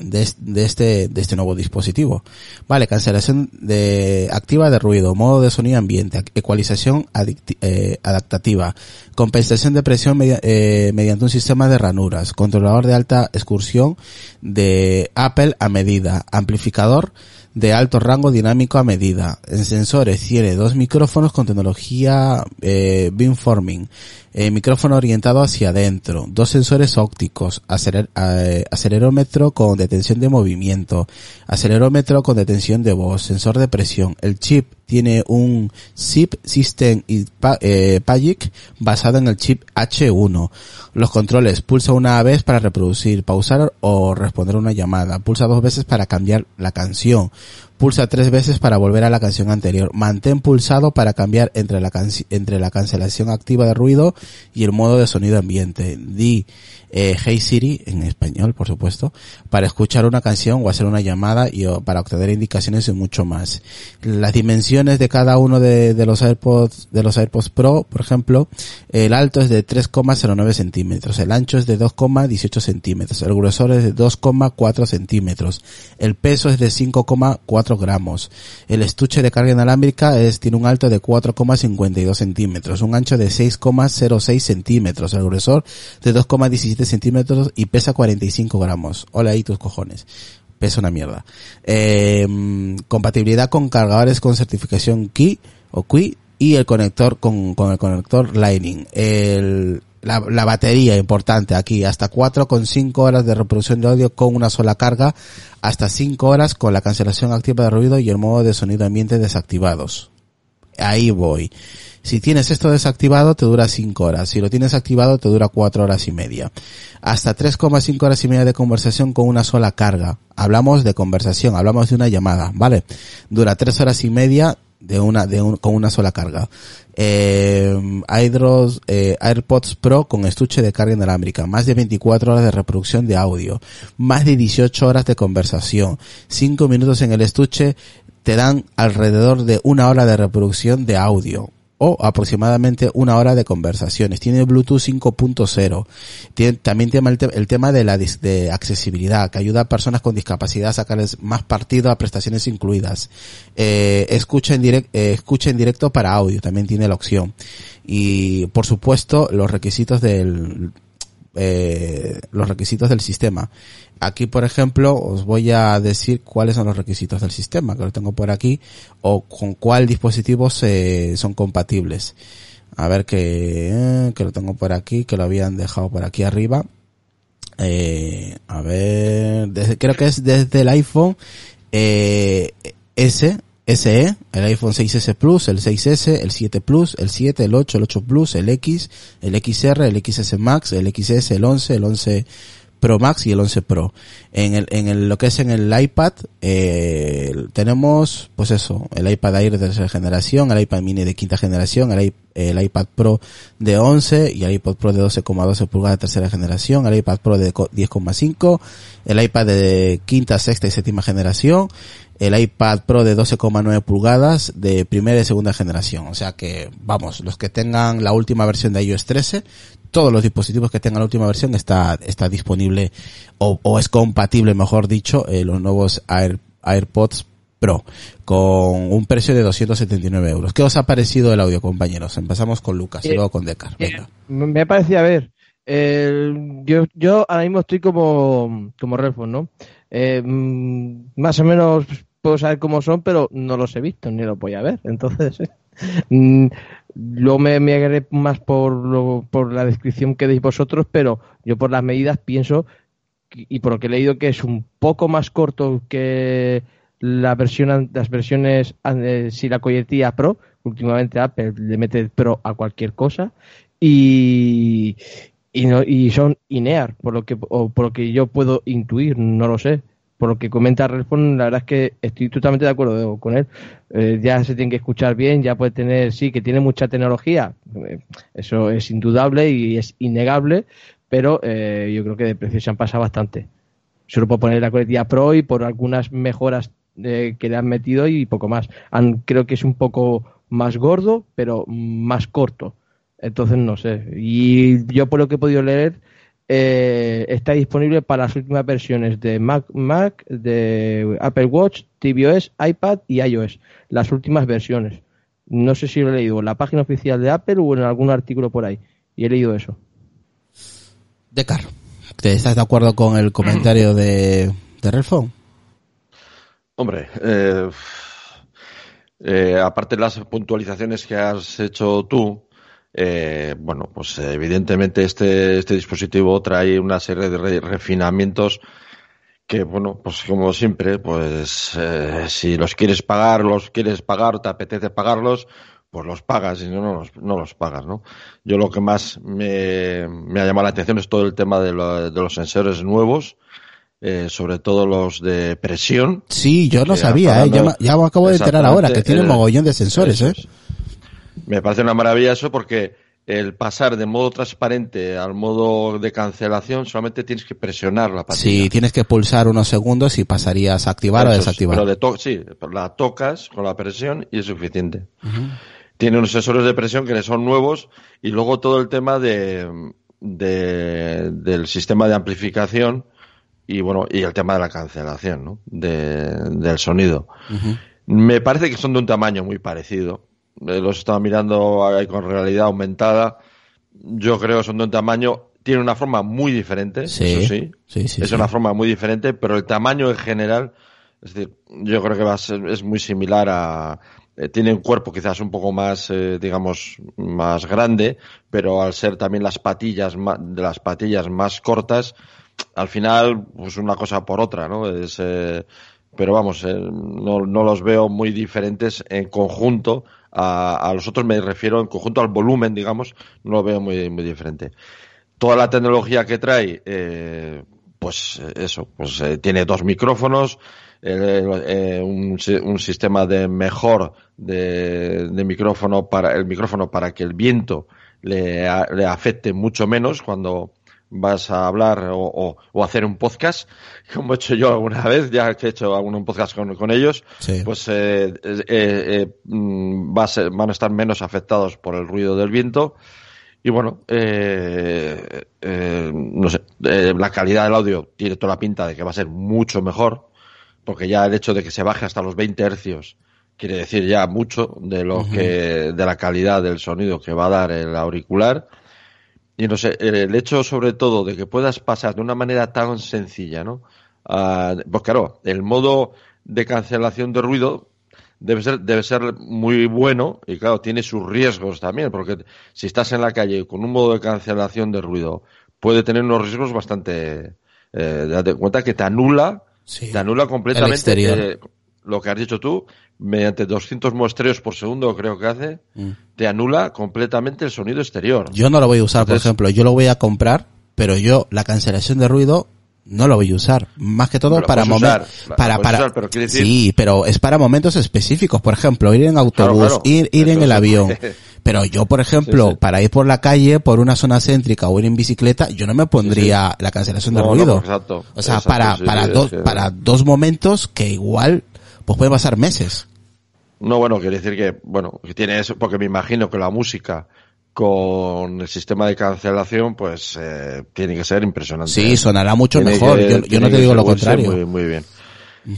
de, de este de este nuevo dispositivo. Vale, cancelación de activa de ruido, modo de sonido ambiente, ecualización eh, adaptativa, compensación de presión eh, mediante un sistema de ranuras, controlador de alta excursión de Apple a medida, amplificador de alto rango dinámico a medida. En sensores tiene dos micrófonos con tecnología eh, beamforming, eh, micrófono orientado hacia adentro, dos sensores ópticos, aceler- eh, acelerómetro con detención de movimiento, acelerómetro con detención de voz, sensor de presión. El chip tiene un SIP System eh, PAGIC basado en el chip H1. Los controles pulsa una vez para reproducir, pausar o responder una llamada. Pulsa dos veces para cambiar la canción. Pulsa tres veces para volver a la canción anterior. Mantén pulsado para cambiar entre la, entre la cancelación activa de ruido y el modo de sonido ambiente. Di eh, Hey Siri, en español por supuesto, para escuchar una canción o hacer una llamada y para obtener indicaciones y mucho más. Las dimensiones de cada uno de, de, los AirPods, de los AirPods Pro, por ejemplo, el alto es de 3,09 centímetros, el ancho es de 2,18 centímetros, el grosor es de 2,4 centímetros, el peso es de 5,4 gramos, el estuche de carga inalámbrica es, tiene un alto de 4,52 centímetros, un ancho de 6,06 centímetros, el grosor de 2,17 centímetros y pesa 45 gramos. Hola ahí tus cojones pesa una mierda. Eh, compatibilidad con cargadores con certificación Qi o Qi y el conector con, con el conector Lightning. El, la, la, batería importante aquí, hasta 4,5 horas de reproducción de audio con una sola carga, hasta 5 horas con la cancelación activa de ruido y el modo de sonido ambiente desactivados. Ahí voy. Si tienes esto desactivado te dura 5 horas. Si lo tienes activado te dura 4 horas y media. Hasta 3,5 horas y media de conversación con una sola carga. Hablamos de conversación, hablamos de una llamada, ¿vale? Dura 3 horas y media de una, de un, con una sola carga. Eh, eh, AirPods Pro con estuche de carga inalámbrica, más de 24 horas de reproducción de audio, más de 18 horas de conversación, 5 minutos en el estuche te dan alrededor de una hora de reproducción de audio o aproximadamente una hora de conversaciones. Tiene Bluetooth 5.0. Tiene, también tiene el, te el, tema de la de accesibilidad, que ayuda a personas con discapacidad a sacarles más partido a prestaciones incluidas. Eh, escucha, en eh, escucha en directo para audio, también tiene la opción. Y por supuesto, los requisitos del, eh, los requisitos del sistema. Aquí, por ejemplo, os voy a decir cuáles son los requisitos del sistema, que lo tengo por aquí, o con cuál dispositivos eh, son compatibles. A ver que, eh, que lo tengo por aquí, que lo habían dejado por aquí arriba. Eh, a ver, desde, creo que es desde el iPhone eh, S, SE, el iPhone 6S Plus, el 6S, el 7 Plus, el 7, el 8, el 8 Plus, el X, el XR, el XS Max, el XS, el 11, el 11 Pro Max y el 11 Pro. En el, en el, lo que es en el iPad, eh, tenemos, pues eso, el iPad Air de tercera generación, el iPad mini de quinta generación, el, el iPad Pro de 11 y el iPad Pro de 12,12 pulgadas de tercera generación, el iPad Pro de 10,5, el iPad de quinta, sexta y séptima generación, el iPad Pro de 12,9 pulgadas de primera y segunda generación. O sea que, vamos, los que tengan la última versión de iOS 13, todos los dispositivos que tengan la última versión está, está disponible o, o es compatible, mejor dicho, eh, los nuevos Air, AirPods Pro con un precio de 279 euros. ¿Qué os ha parecido el audio, compañeros? Empezamos con Lucas y luego con Decar. Venga. Me parecía, a ver, eh, yo, yo ahora mismo estoy como, como Redford, ¿no? Eh, más o menos puedo saber cómo son, pero no los he visto ni los voy a ver. Entonces, eh, luego me, me agarré más por, lo, por la descripción que deis vosotros, pero yo por las medidas pienso, y por lo que he leído, que es un poco más corto que la versión, las versiones, eh, si la colletilla Pro, últimamente Apple le mete Pro a cualquier cosa, y, y, no, y son INEAR, por lo que, o por lo que yo puedo intuir, no lo sé por lo que comenta Redphone, la verdad es que estoy totalmente de acuerdo con él. Eh, ya se tiene que escuchar bien, ya puede tener, sí, que tiene mucha tecnología, eh, eso es indudable y es innegable, pero eh, yo creo que de precio se han pasado bastante. Solo por poner la coletilla Pro y por algunas mejoras eh, que le han metido y poco más. Han, creo que es un poco más gordo, pero más corto. Entonces, no sé. Y yo por lo que he podido leer, eh, está disponible para las últimas versiones de Mac, Mac, de Apple Watch, tvOS, iPad y iOS. Las últimas versiones. No sé si lo he leído en la página oficial de Apple o en algún artículo por ahí. Y he leído eso. Decar, ¿estás de acuerdo con el comentario de, de? Hombre, eh, eh, aparte de las puntualizaciones que has hecho tú, eh, bueno, pues evidentemente este, este dispositivo trae una serie de re refinamientos que, bueno, pues como siempre, pues eh, si los quieres pagar, los quieres pagar, te apetece pagarlos, pues los pagas y no, no, los, no los pagas, ¿no? Yo lo que más me, me ha llamado la atención es todo el tema de, lo, de los sensores nuevos, eh, sobre todo los de presión. Sí, yo no sabía, eh, ya, ya, me acabo de enterar ahora que tiene un mogollón de sensores, ¿eh? Me parece una maravilla eso porque el pasar de modo transparente al modo de cancelación, solamente tienes que presionar la patilla. Sí, tienes que pulsar unos segundos y pasarías a activar o Eso desactivar. pero le to- sí, la tocas con la presión y es suficiente. Tiene unos sensores de presión que son nuevos y luego todo el tema de, de- del sistema de amplificación y bueno y el tema de la cancelación ¿no? de- del sonido. Me parece que son de un tamaño muy parecido. Eh, Los estaba mirando ahí con realidad aumentada. Yo creo que son de un tamaño. Tiene una forma muy diferente, Sí, eso sí. sí, sí, es una forma muy diferente, pero el tamaño en general, es decir, yo creo que va a ser, es muy similar a. eh, tiene un cuerpo quizás un poco más, eh, digamos, más grande, pero al ser también las patillas ma- de las patillas más cortas, al final, pues una cosa por otra, ¿no? Es, eh, pero vamos, eh, no, no los veo muy diferentes en conjunto a, a los otros, me refiero en conjunto al volumen, digamos, no lo veo muy, muy diferente. Toda la tecnología que trae, eh, pues eh, eso, pues eh, tiene dos micrófonos, un, un sistema de mejor de, de micrófono para el micrófono para que el viento le afecte mucho menos cuando vas a hablar o, o- o hacer un podcast, como he hecho yo alguna vez, ya que he hecho algún podcast con, con ellos, Sí. pues eh, eh, eh, mm, va a ser- van a estar menos afectados por el ruido del viento. Y bueno, eh, eh, no sé, eh, la calidad del audio tiene toda la pinta de que va a ser mucho mejor, porque ya el hecho de que se baje hasta los 20 hercios quiere decir ya mucho de lo que, de la calidad del sonido que va a dar el auricular. Y no sé, el, el hecho sobre todo de que puedas pasar de una manera tan sencilla, ¿no? Pues claro, el modo de cancelación de ruido debe ser, debe ser muy bueno y claro, tiene sus riesgos también, porque si estás en la calle con un modo de cancelación de ruido, puede tener unos riesgos bastante, eh, date cuenta que te anula, Sí. te anula completamente exterior. eh, lo que has dicho tú, mediante 200 muestreos por segundo creo que hace, te anula completamente el sonido exterior. Mm. Yo no lo voy a usar, por ejemplo, yo lo voy a comprar, pero yo la cancelación de ruido no lo voy a usar. Más que todo para momentos, para, para, usar, pero decir- sí, pero es para momentos específicos. Por ejemplo, ir en autobús, claro. ir, ir en el avión. Pero yo, por ejemplo, Sí, sí. para ir por la calle, por una zona céntrica o ir en bicicleta, yo no me pondría la cancelación de No, no, ruido. exacto, o sea, exacto, para, para dos, para dos momentos que igual, pues pueden pasar meses. No, bueno, quiere decir que, bueno, que tiene eso, porque me imagino que la música con el sistema de cancelación, pues eh, tiene que ser impresionante. Sí, sonará mucho Tiene mejor. que- yo, no te digo lo contrario. Muy, muy bien.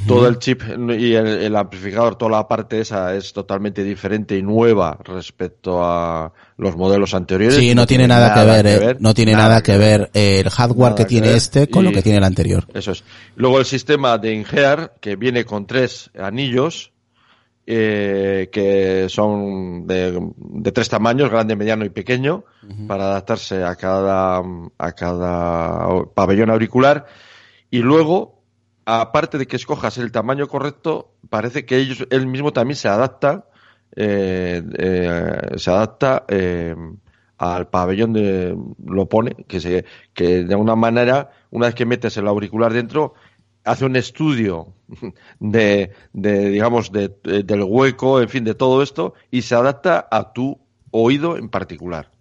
Todo el chip y el, el amplificador, toda la parte esa es totalmente diferente y nueva respecto a los modelos anteriores. Sí, no tiene nada, que ver, eh, no tiene nada, que ver eh, el hardware que que tiene ver. este con lo que tiene el anterior. Eso es. Luego el sistema de Ingear, que viene con tres anillos, eh, que son de, de tres tamaños, grande, mediano y pequeño, para adaptarse a cada, a cada pabellón auricular. Y luego, aparte de que escojas el tamaño correcto, parece que ellos, él mismo también se adapta, eh, eh, se adapta eh, al pabellón de, lo pone, que se, que de alguna manera, una vez que metes el auricular dentro, hace un estudio de, de digamos, de, de- del hueco, en fin, de todo esto, y se adapta a tu oído en particular.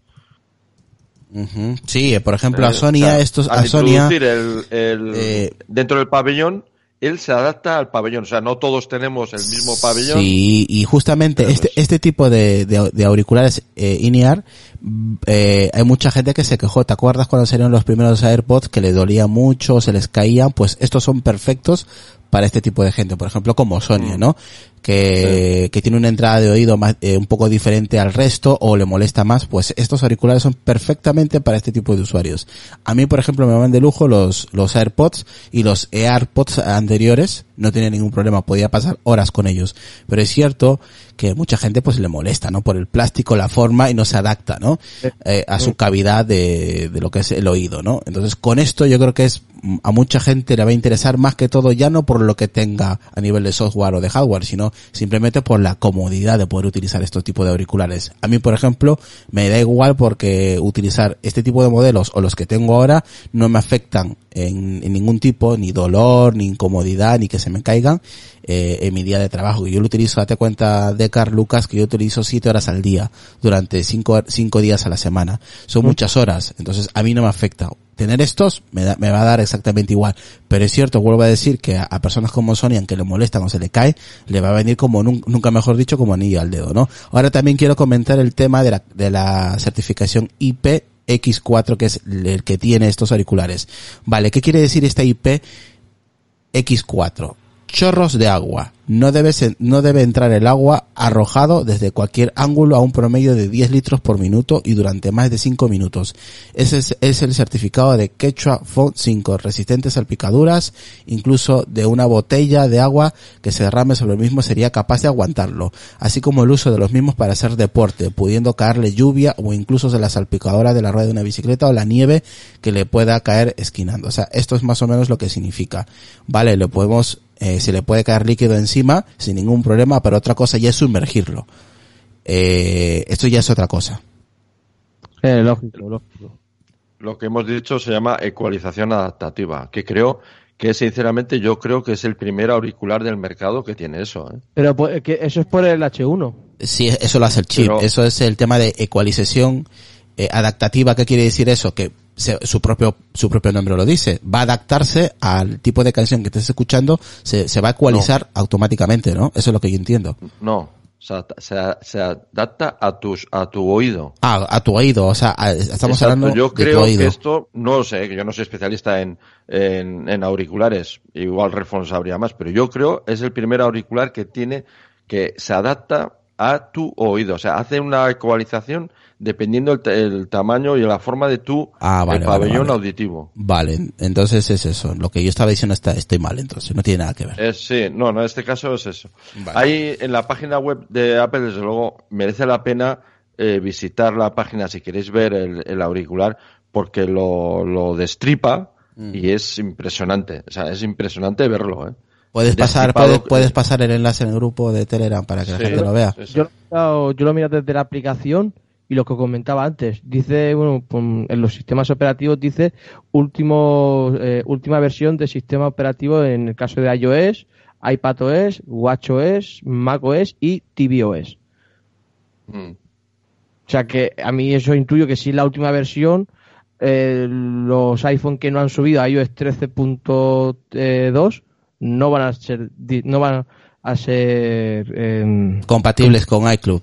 Sí, eh, por ejemplo, a Eh, Sonia, o sea, estos, a Sonia, introducir el, el- eh, dentro del pabellón, él se adapta al pabellón. O sea, no todos tenemos el mismo pabellón. Sí, y justamente este, pues- este tipo de, de, de auriculares eh, in-ear, mm, eh, hay mucha gente que se quejó. ¿Te acuerdas cuando salieron los primeros AirPods que les dolía mucho, se les caían? Pues estos son perfectos para este tipo de gente. Por ejemplo, como Sonia, Mm. ¿no? Que, que tiene una entrada de oído más, eh, un poco diferente al resto o le molesta más. Pues estos auriculares son perfectamente para este tipo de usuarios. A mí, por ejemplo, me van de lujo los, los AirPods y los AirPods anteriores. No tenía ningún problema, podía pasar horas con ellos. Pero es cierto que mucha gente pues le molesta, ¿no? Por el plástico, la forma y no se adapta, ¿no? Eh, a su cavidad de, de lo que es el oído, ¿no? Entonces con esto yo creo que es a mucha gente le va a interesar más que todo ya no por lo que tenga a nivel de software o de hardware, sino Simplemente por la comodidad de poder utilizar estos tipos de auriculares. A mí, por ejemplo, me da igual porque utilizar este tipo de modelos o los que tengo ahora no me afectan en, en ningún tipo, ni dolor, ni incomodidad, ni que se me caigan eh, en mi día de trabajo. Yo lo utilizo, date cuenta, de Car Lucas, que yo utilizo siete horas al día durante cinco, cinco días a la semana. Son muchas horas, entonces a mí no me afecta. Tener estos me, da- me va a dar exactamente igual. Pero es cierto, vuelvo a decir que a, a personas como Sony, aunque le molestan o se le cae, le va a venir como, nun- nunca mejor dicho, como anillo al dedo, ¿no? Ahora también quiero comentar el tema de la, de la certificación IP X4, que es el que tiene estos auriculares. Vale, ¿qué quiere decir esta IP X4. Chorros de agua. No debe, no debe entrar el agua arrojado desde cualquier ángulo a un promedio de 10 litros por minuto y durante más de 5 minutos. Ese es, el certificado de Quechua Font 5, resistentes a salpicaduras, incluso de una botella de agua que se derrame sobre el mismo sería capaz de aguantarlo, así como el uso de los mismos para hacer deporte, pudiendo caerle lluvia o incluso de la salpicadora de la rueda de una bicicleta o la nieve que le pueda caer esquinando. O sea, esto es más o menos lo que significa. Vale, le podemos, eh, se le puede caer líquido encima sin ningún problema, pero otra cosa ya es sumergirlo. Eh, esto ya es otra cosa. Eh, lógico, lógico. Lo que hemos dicho se llama ecualización adaptativa, que creo que sinceramente yo creo que es el primer auricular del mercado que tiene eso. ¿eh? Pero pues, que eso es por el H1. Sí, eso lo hace el chip. Pero- Eso es el tema de ecualización eh, adaptativa. ¿Qué quiere decir eso? Que se- su propio su propio nombre lo dice. Va a adaptarse al tipo de canción que estés escuchando. Se, se va a ecualizar automáticamente, ¿no? Eso es lo que yo entiendo. No, se, se, se adapta a tus a tu oído. Ah, a tu oído. O sea, a- estamos Exacto, hablando yo de creo tu oído. que esto, no lo sé, que yo no soy especialista en, en, en auriculares, igual sabría más, pero yo creo es el primer auricular que tiene, que se adapta a tu oído, o sea, hace una ecualización dependiendo el, el tamaño y la forma de tu Ah, vale, eh, vale, pabellón vale. auditivo. Vale, entonces es eso. Lo que yo estaba diciendo está, estoy mal, entonces. No tiene nada que ver. Es, sí, no, no, en este caso es eso. Vale. Ahí en la página web de Apple, desde luego, merece la pena eh, visitar la página si queréis ver el, el auricular, porque lo, lo destripa Mm. y es impresionante. O sea, es impresionante verlo, ¿eh? Puedes pasar, puedes, puedes pasar el enlace en el grupo de Telegram para que la Sí, gente lo vea. Yo lo, he mirado- yo lo miro desde la aplicación y lo que comentaba antes. Dice, bueno, en los sistemas operativos dice último, eh, última versión del sistema operativo en el caso de iOS, iPadOS, WatchOS, macOS y tvOS. Mm. O sea que a mí eso intuyo que si es la última versión, eh, los iPhone que no han subido a iOS 13.2 no van a ser no van a ser em, Compatibles con iCloud.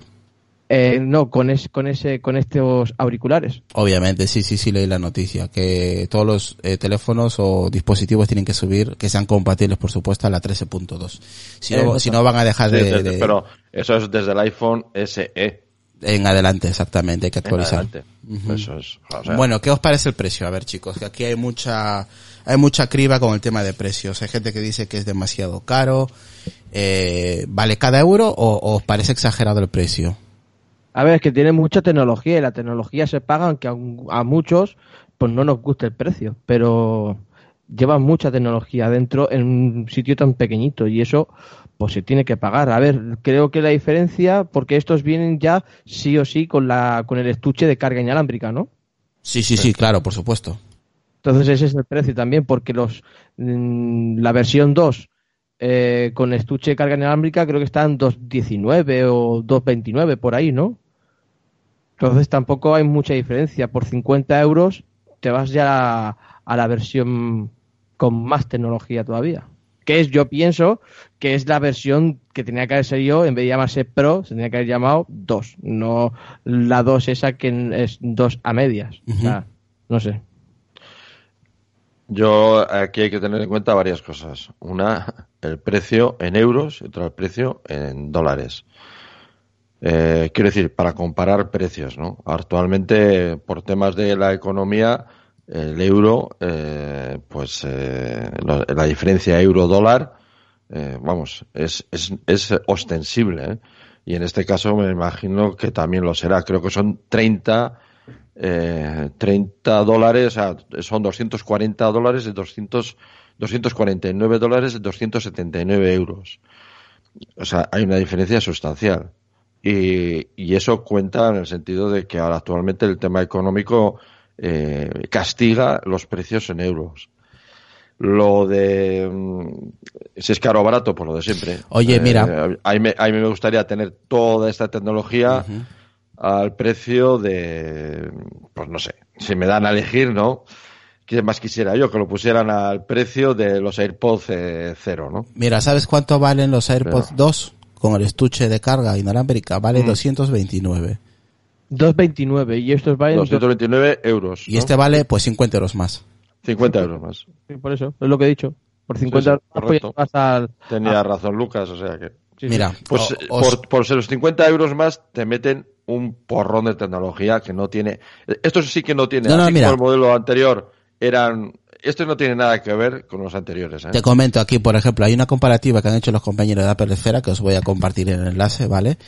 Eh, no con es, con ese con estos auriculares. Obviamente, sí, sí, sí leí la noticia, que todos los eh, teléfonos o dispositivos tienen que subir, que sean compatibles, por supuesto, a la 13.2. Si, no, Exacto. si no van a dejar Sí, de, desde- de- Pero eso es desde el iPhone SE. en adelante, exactamente, hay que en actualizar. adelante. Eso es. o sea, Bueno, ¿qué os parece el precio? A ver, chicos, que aquí hay mucha, hay mucha criba con el tema de precios. Hay gente que dice que es demasiado caro. Eh, ¿Vale cada euro o, o os parece exagerado el precio? A ver, es que tiene mucha tecnología y la tecnología se paga aunque a, a muchos pues no nos guste el precio, pero llevan mucha tecnología dentro en un sitio tan pequeñito y eso pues se tiene que pagar. A ver, creo que la diferencia porque estos vienen ya sí o sí con la con el estuche de carga inalámbrica, ¿no? Sí, sí, sí, claro, por supuesto. Entonces ese es el precio también, porque los mm, la versión 2 eh, con estuche de carga inalámbrica creo que están 2.19 o 2.29 por ahí, ¿no? Entonces tampoco hay mucha diferencia. Por 50 euros te vas ya a, a la versión con más tecnología todavía. Que es, yo pienso, que es la versión que tenía que haber sido, en vez de llamarse Pro, se tenía que haber llamado 2, no la 2 esa que es 2 a medias. O sea, no sé. Yo aquí hay que tener en cuenta varias cosas. Una, el precio en euros y otra, el precio en dólares. Eh, quiero decir, para comparar precios, ¿no? Actualmente, por temas de la economía, el euro, eh, pues eh, la, diferencia euro-dólar, eh, vamos, es, es, es ostensible. ¿eh? Y en este caso me imagino que también lo será. Creo que son 30, eh, 30 dólares, o sea, son 240 dólares de 200, 249 dólares de 279 euros. o sea, hay una diferencia sustancial. Y, y eso cuenta en el sentido de que ahora actualmente el tema económico eh, castiga los precios en euros. Lo de mm, si es caro o barato, pues lo de siempre. Oye, Eh, mira. a, mí me, a mí me gustaría tener toda esta tecnología al precio de, pues no sé, si me dan a elegir, ¿no? ¿Qué más quisiera yo? Que lo pusieran al precio de los AirPods eh, cero, ¿no? Mira, ¿sabes cuánto valen los AirPods 2 con el estuche de carga inalámbrica? Vale Mm. 229. 2.29 y estos valen... 229 euros. Y este vale pues 50 euros más. 50 euros más. Sí, por eso, es lo que he dicho. Por 50 sí, euros correcto. pues, al... Tenía Ah. razón Lucas, o sea que... sí, sí. Mira, Pues o- eh, os- por, por los 50 euros más te meten un porrón de tecnología que no tiene. Esto sí que no tiene. No, no, Así mira. como el modelo anterior eran. Esto no tiene nada que ver con los anteriores. ¿eh? Te comento aquí, por ejemplo, hay una comparativa que han hecho los compañeros de Apple Esfera que os voy a compartir en el enlace, ¿vale?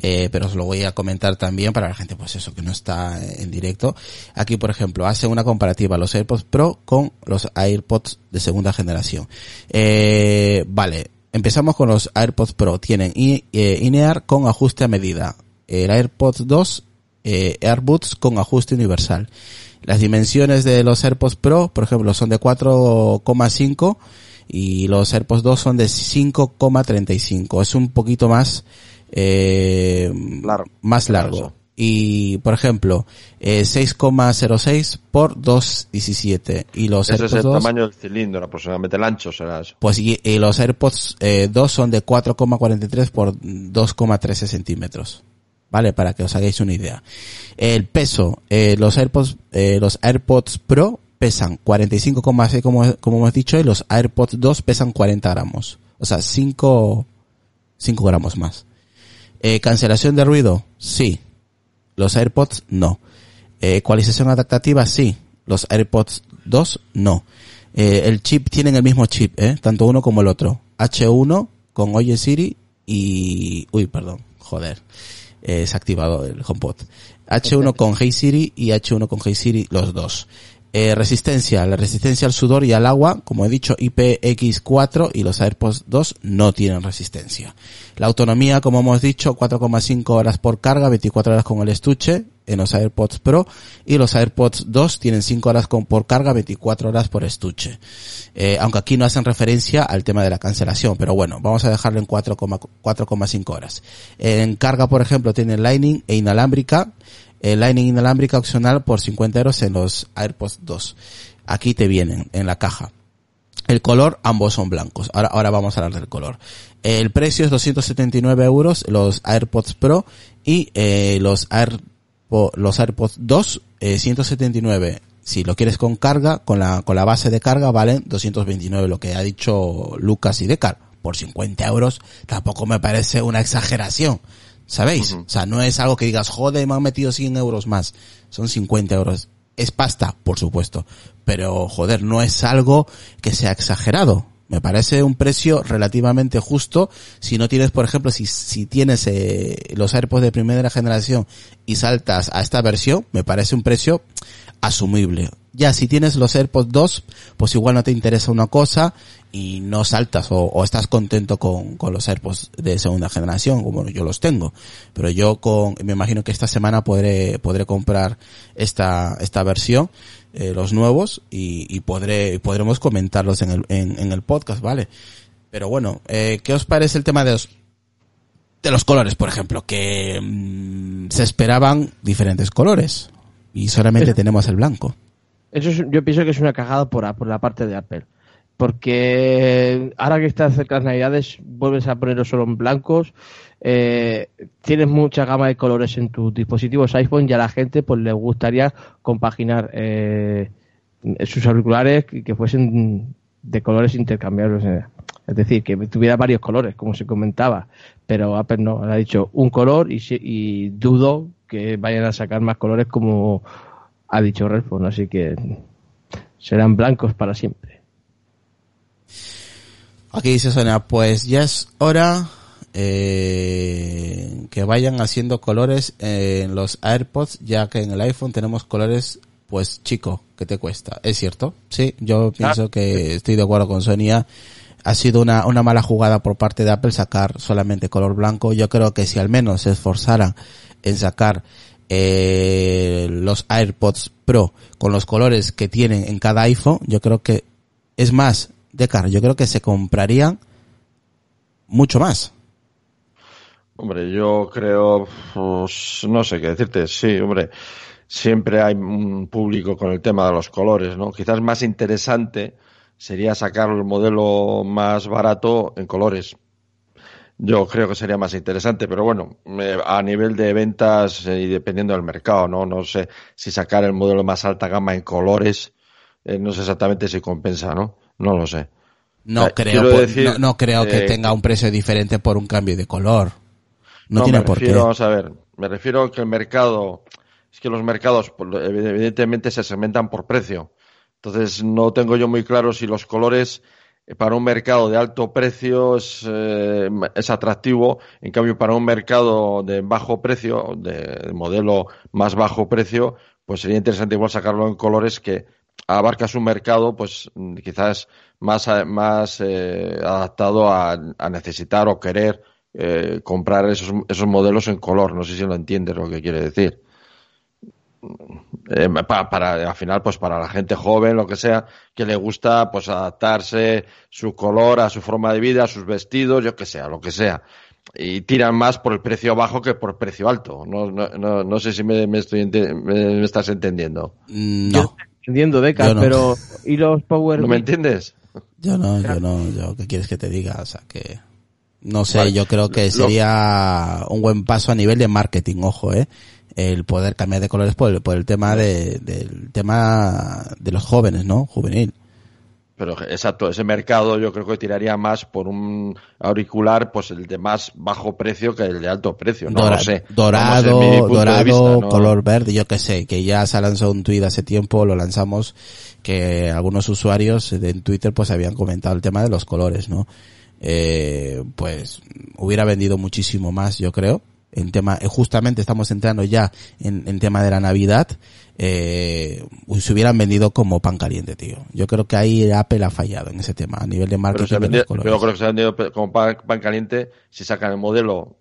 Eh, pero os lo voy a comentar también para la gente, pues eso, que no está en directo. Aquí, por ejemplo, hace una comparativa los AirPods Pro con los AirPods de segunda generación. Eh, vale, empezamos con los AirPods Pro. Tienen eh, INEAR con ajuste a medida. El AirPods 2, eh, AirBuds con ajuste universal. Las dimensiones de los AirPods Pro, por ejemplo, son de 4,5 y los AirPods 2 son de 5,35. Es un poquito más, eh, Largo. más largo. Y, por ejemplo, eh, 6,06 por 2,17. Y los Ese es AirPods el 2, tamaño del cilindro, aproximadamente. El ancho será eso. pues y, y los AirPods eh, 2 son de 4,43 por 2,13 centímetros. ¿Vale? Para que os hagáis una idea. El peso, eh, los AirPods, eh, los AirPods Pro pesan 45,6 como, como hemos dicho y los AirPods 2 pesan 40 gramos. O sea, 5, 5 gramos más. Eh, cancelación de ruido, sí. Los AirPods, no. Eh, ecualización adaptativa, sí. Los AirPods 2, no. Eh, el chip tienen el mismo chip, ¿eh? Tanto uno como el otro. H1 con Oye Siri y... Uy, perdón. Joder. Eh, es activado el HomePod. H1 con Hey Siri y H1 con Hey Siri, los dos. Eh, resistencia, la resistencia al sudor y al agua, como he dicho, IPX4 y los AirPods 2 no tienen resistencia. La autonomía, como hemos dicho, 4,5 horas por carga, 24 horas con el estuche en los AirPods Pro y los AirPods 2 tienen 5 horas con, por carga, 24 horas por estuche. Eh, aunque aquí no hacen referencia al tema de la cancelación, pero bueno, vamos a dejarlo en 4,5 4,5 horas. En carga, por ejemplo, tiene Lightning e inalámbrica, el Lightning inalámbrica opcional por 50 euros en los AirPods 2. Aquí te vienen en la caja. El color, ambos son blancos. Ahora, ahora vamos a hablar del color. El precio es 279 euros, los AirPods Pro y eh, los, Los AirPods 2, eh, 179. Si lo quieres con carga, con la, con la base de carga, valen 229, lo que ha dicho Lucas y Decar. Por 50 euros tampoco me parece una exageración. ¿Sabéis? O sea, no es algo que digas, joder, me han metido 100 euros más. Son 50 euros. Es pasta, por supuesto. Pero, joder, no es algo que sea exagerado. Me parece un precio relativamente justo. Si no tienes, por ejemplo, si, si tienes eh, los AirPods de primera generación y saltas a esta versión, me parece un precio asumible. Ya, si tienes los AirPods 2, pues igual no te interesa una cosa y no saltas o, o estás contento con, con los AirPods de segunda generación, como yo los tengo. Pero yo con, me imagino que esta semana podré, podré comprar esta, esta versión, eh, los nuevos, y, y podré, podremos comentarlos en el, en, en el podcast, ¿vale? Pero bueno, eh, ¿qué os parece el tema de los, de los colores, por ejemplo? Que mm, se esperaban diferentes colores y solamente tenemos el blanco. Eso es- yo pienso que es una cagada por, por la parte de Apple. Porque ahora que están cerca las navidades, vuelves a ponerlos solo en blancos. eh, tienes mucha gama de colores en tus dispositivos iPhone y a la gente pues le gustaría compaginar eh, sus auriculares que, fuesen de colores intercambiables. eh. Es decir, que tuviera varios colores, como se comentaba. Pero Apple no, ha dicho un color y, y dudo que vayan a sacar más colores como ha dicho Redphone, así que serán blancos para siempre. Aquí dice Sonia, pues ya es hora eh, que vayan haciendo colores en los AirPods, ya que en el iPhone tenemos colores, pues chico, que te cuesta. ¿Es cierto? Sí, yo pienso que estoy de acuerdo con Sonia ha sido una, una mala jugada por parte de Apple sacar solamente color blanco. Yo creo que si al menos se esforzaran en sacar eh, los AirPods Pro con los colores que tienen en cada iPhone, yo creo que es más, de cara, yo creo que se comprarían mucho más. Hombre, yo creo, pues, no sé qué decirte, sí, hombre, siempre hay un público con el tema de los colores, ¿no? Quizás más interesante sería sacar el modelo más barato en colores. Yo creo que sería más interesante, pero bueno, a nivel de ventas eh, y dependiendo del mercado, ¿no? No sé si sacar el modelo más alta gama en colores, eh, no sé exactamente si compensa, ¿no? No lo sé. No creo, no, creo que eh, tenga un precio diferente por un cambio de color. No, tiene por qué. Vamos a ver, me refiero a que el mercado, es que los mercados evidentemente se segmentan por precio. Entonces no tengo yo muy claro si los colores eh, para un mercado de alto precio es, eh, es, atractivo, en cambio para un mercado de bajo precio, de modelo más bajo precio, pues sería interesante igual sacarlo en colores que abarcas un mercado pues quizás más, más eh, adaptado a, a, necesitar o querer comprar esos, esos modelos en color. No sé si lo entiendes lo que quiere decir. Eh, para, al final pues para la gente joven lo que sea que le gusta pues adaptarse su color a su forma de vida a sus vestidos yo que sea lo que sea. Y tiran más por el precio bajo que por precio alto. No no, no, sé si me, estoy me, estás entendiendo. Mm, no. entendiendo Deca pero y los power no me entiendes yo no yo no yo qué quieres que te diga o sea que no sé yo creo que sería un buen paso a nivel de marketing ojo eh el poder cambiar de colores por el, por el tema de, del tema de los jóvenes, ¿no? Juvenil. Pero exacto, ese mercado yo creo que tiraría más por un auricular, pues el de más bajo precio que el de alto precio. No lo sé. Dorado, dorado, color verde, yo qué sé, que ya se ha lanzado un tweet hace tiempo, lo lanzamos, que algunos usuarios en Twitter pues habían comentado el tema de los colores, ¿no? Eh, pues hubiera vendido muchísimo más, yo creo en tema, eh, justamente estamos entrando ya en, en tema de la Navidad, eh, se hubieran vendido como pan caliente, tío. Yo creo que ahí Apple ha fallado en ese tema, a nivel de marketing. Pero, creo que se ha vendido como pan, caliente si sacan el modelo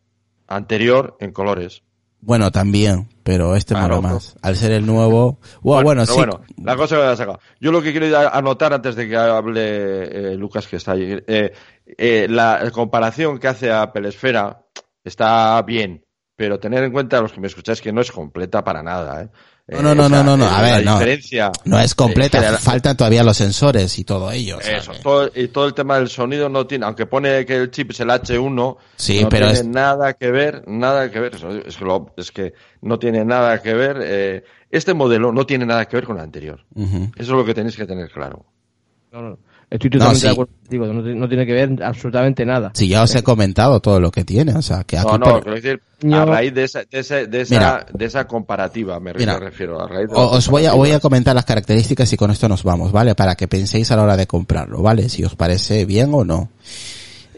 anterior en colores. Bueno, también, pero este claro, más. Al ser el nuevo, bueno, bueno, sí. bueno, la cosa que voy a sacar. Yo lo que quiero anotar antes de que hable eh, Lucas, que está ahí, eh, eh, la comparación que hace Apple Esfera está bien, pero tener en cuenta los que me escucháis que no es completa para nada, ¿eh? No, no, no, no, no, a ver, no. No es completa, faltan todavía los sensores y todo ello. Eso, todo, y todo el tema del sonido no tiene, aunque pone que el chip es el H1, sí, no pero tiene nada que ver, nada que ver, es que, es que no tiene nada que ver, eh, este modelo no tiene nada que ver con el anterior. Eso es lo que tenéis que tener claro. No, no. Estoy totalmente de acuerdo contigo, no, tiene que ver absolutamente nada. Sí, ya os he comentado todo lo que tiene, o sea, que aquí... No, no, quiero decir, a raíz de esa, de, esa, de, esa, de esa comparativa, me, refiero, a raíz de Os voy a, voy a comentar las características y con esto nos vamos, ¿vale? Para que penséis a la hora de comprarlo, ¿vale? Si os parece bien o no.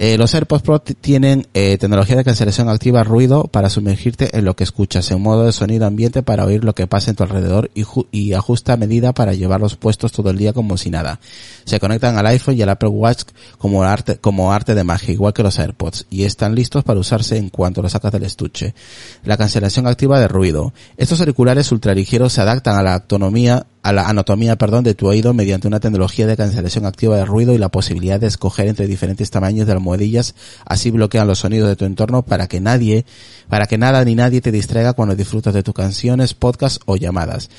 Eh, los AirPods Pro tienen eh, tecnología de cancelación activa ruido para sumergirte en lo que escuchas, en modo de sonido ambiente para oír lo que pasa en tu alrededor y, y ajusta medida para llevarlos puestos todo el día como si nada. Se conectan al iPhone y al Apple Watch como arte, como arte de magia, igual que los AirPods, y están listos para usarse en cuanto los sacas del estuche. La cancelación activa de ruido. Estos auriculares ultraligeros se adaptan a la autonomía a la anatomía, perdón, de tu oído mediante una tecnología de cancelación activa de ruido y la posibilidad de escoger entre diferentes tamaños de almohadillas, así bloquean los sonidos de tu entorno para que nadie, para que nada ni nadie te distraiga cuando disfrutas de tus canciones, podcasts o llamadas.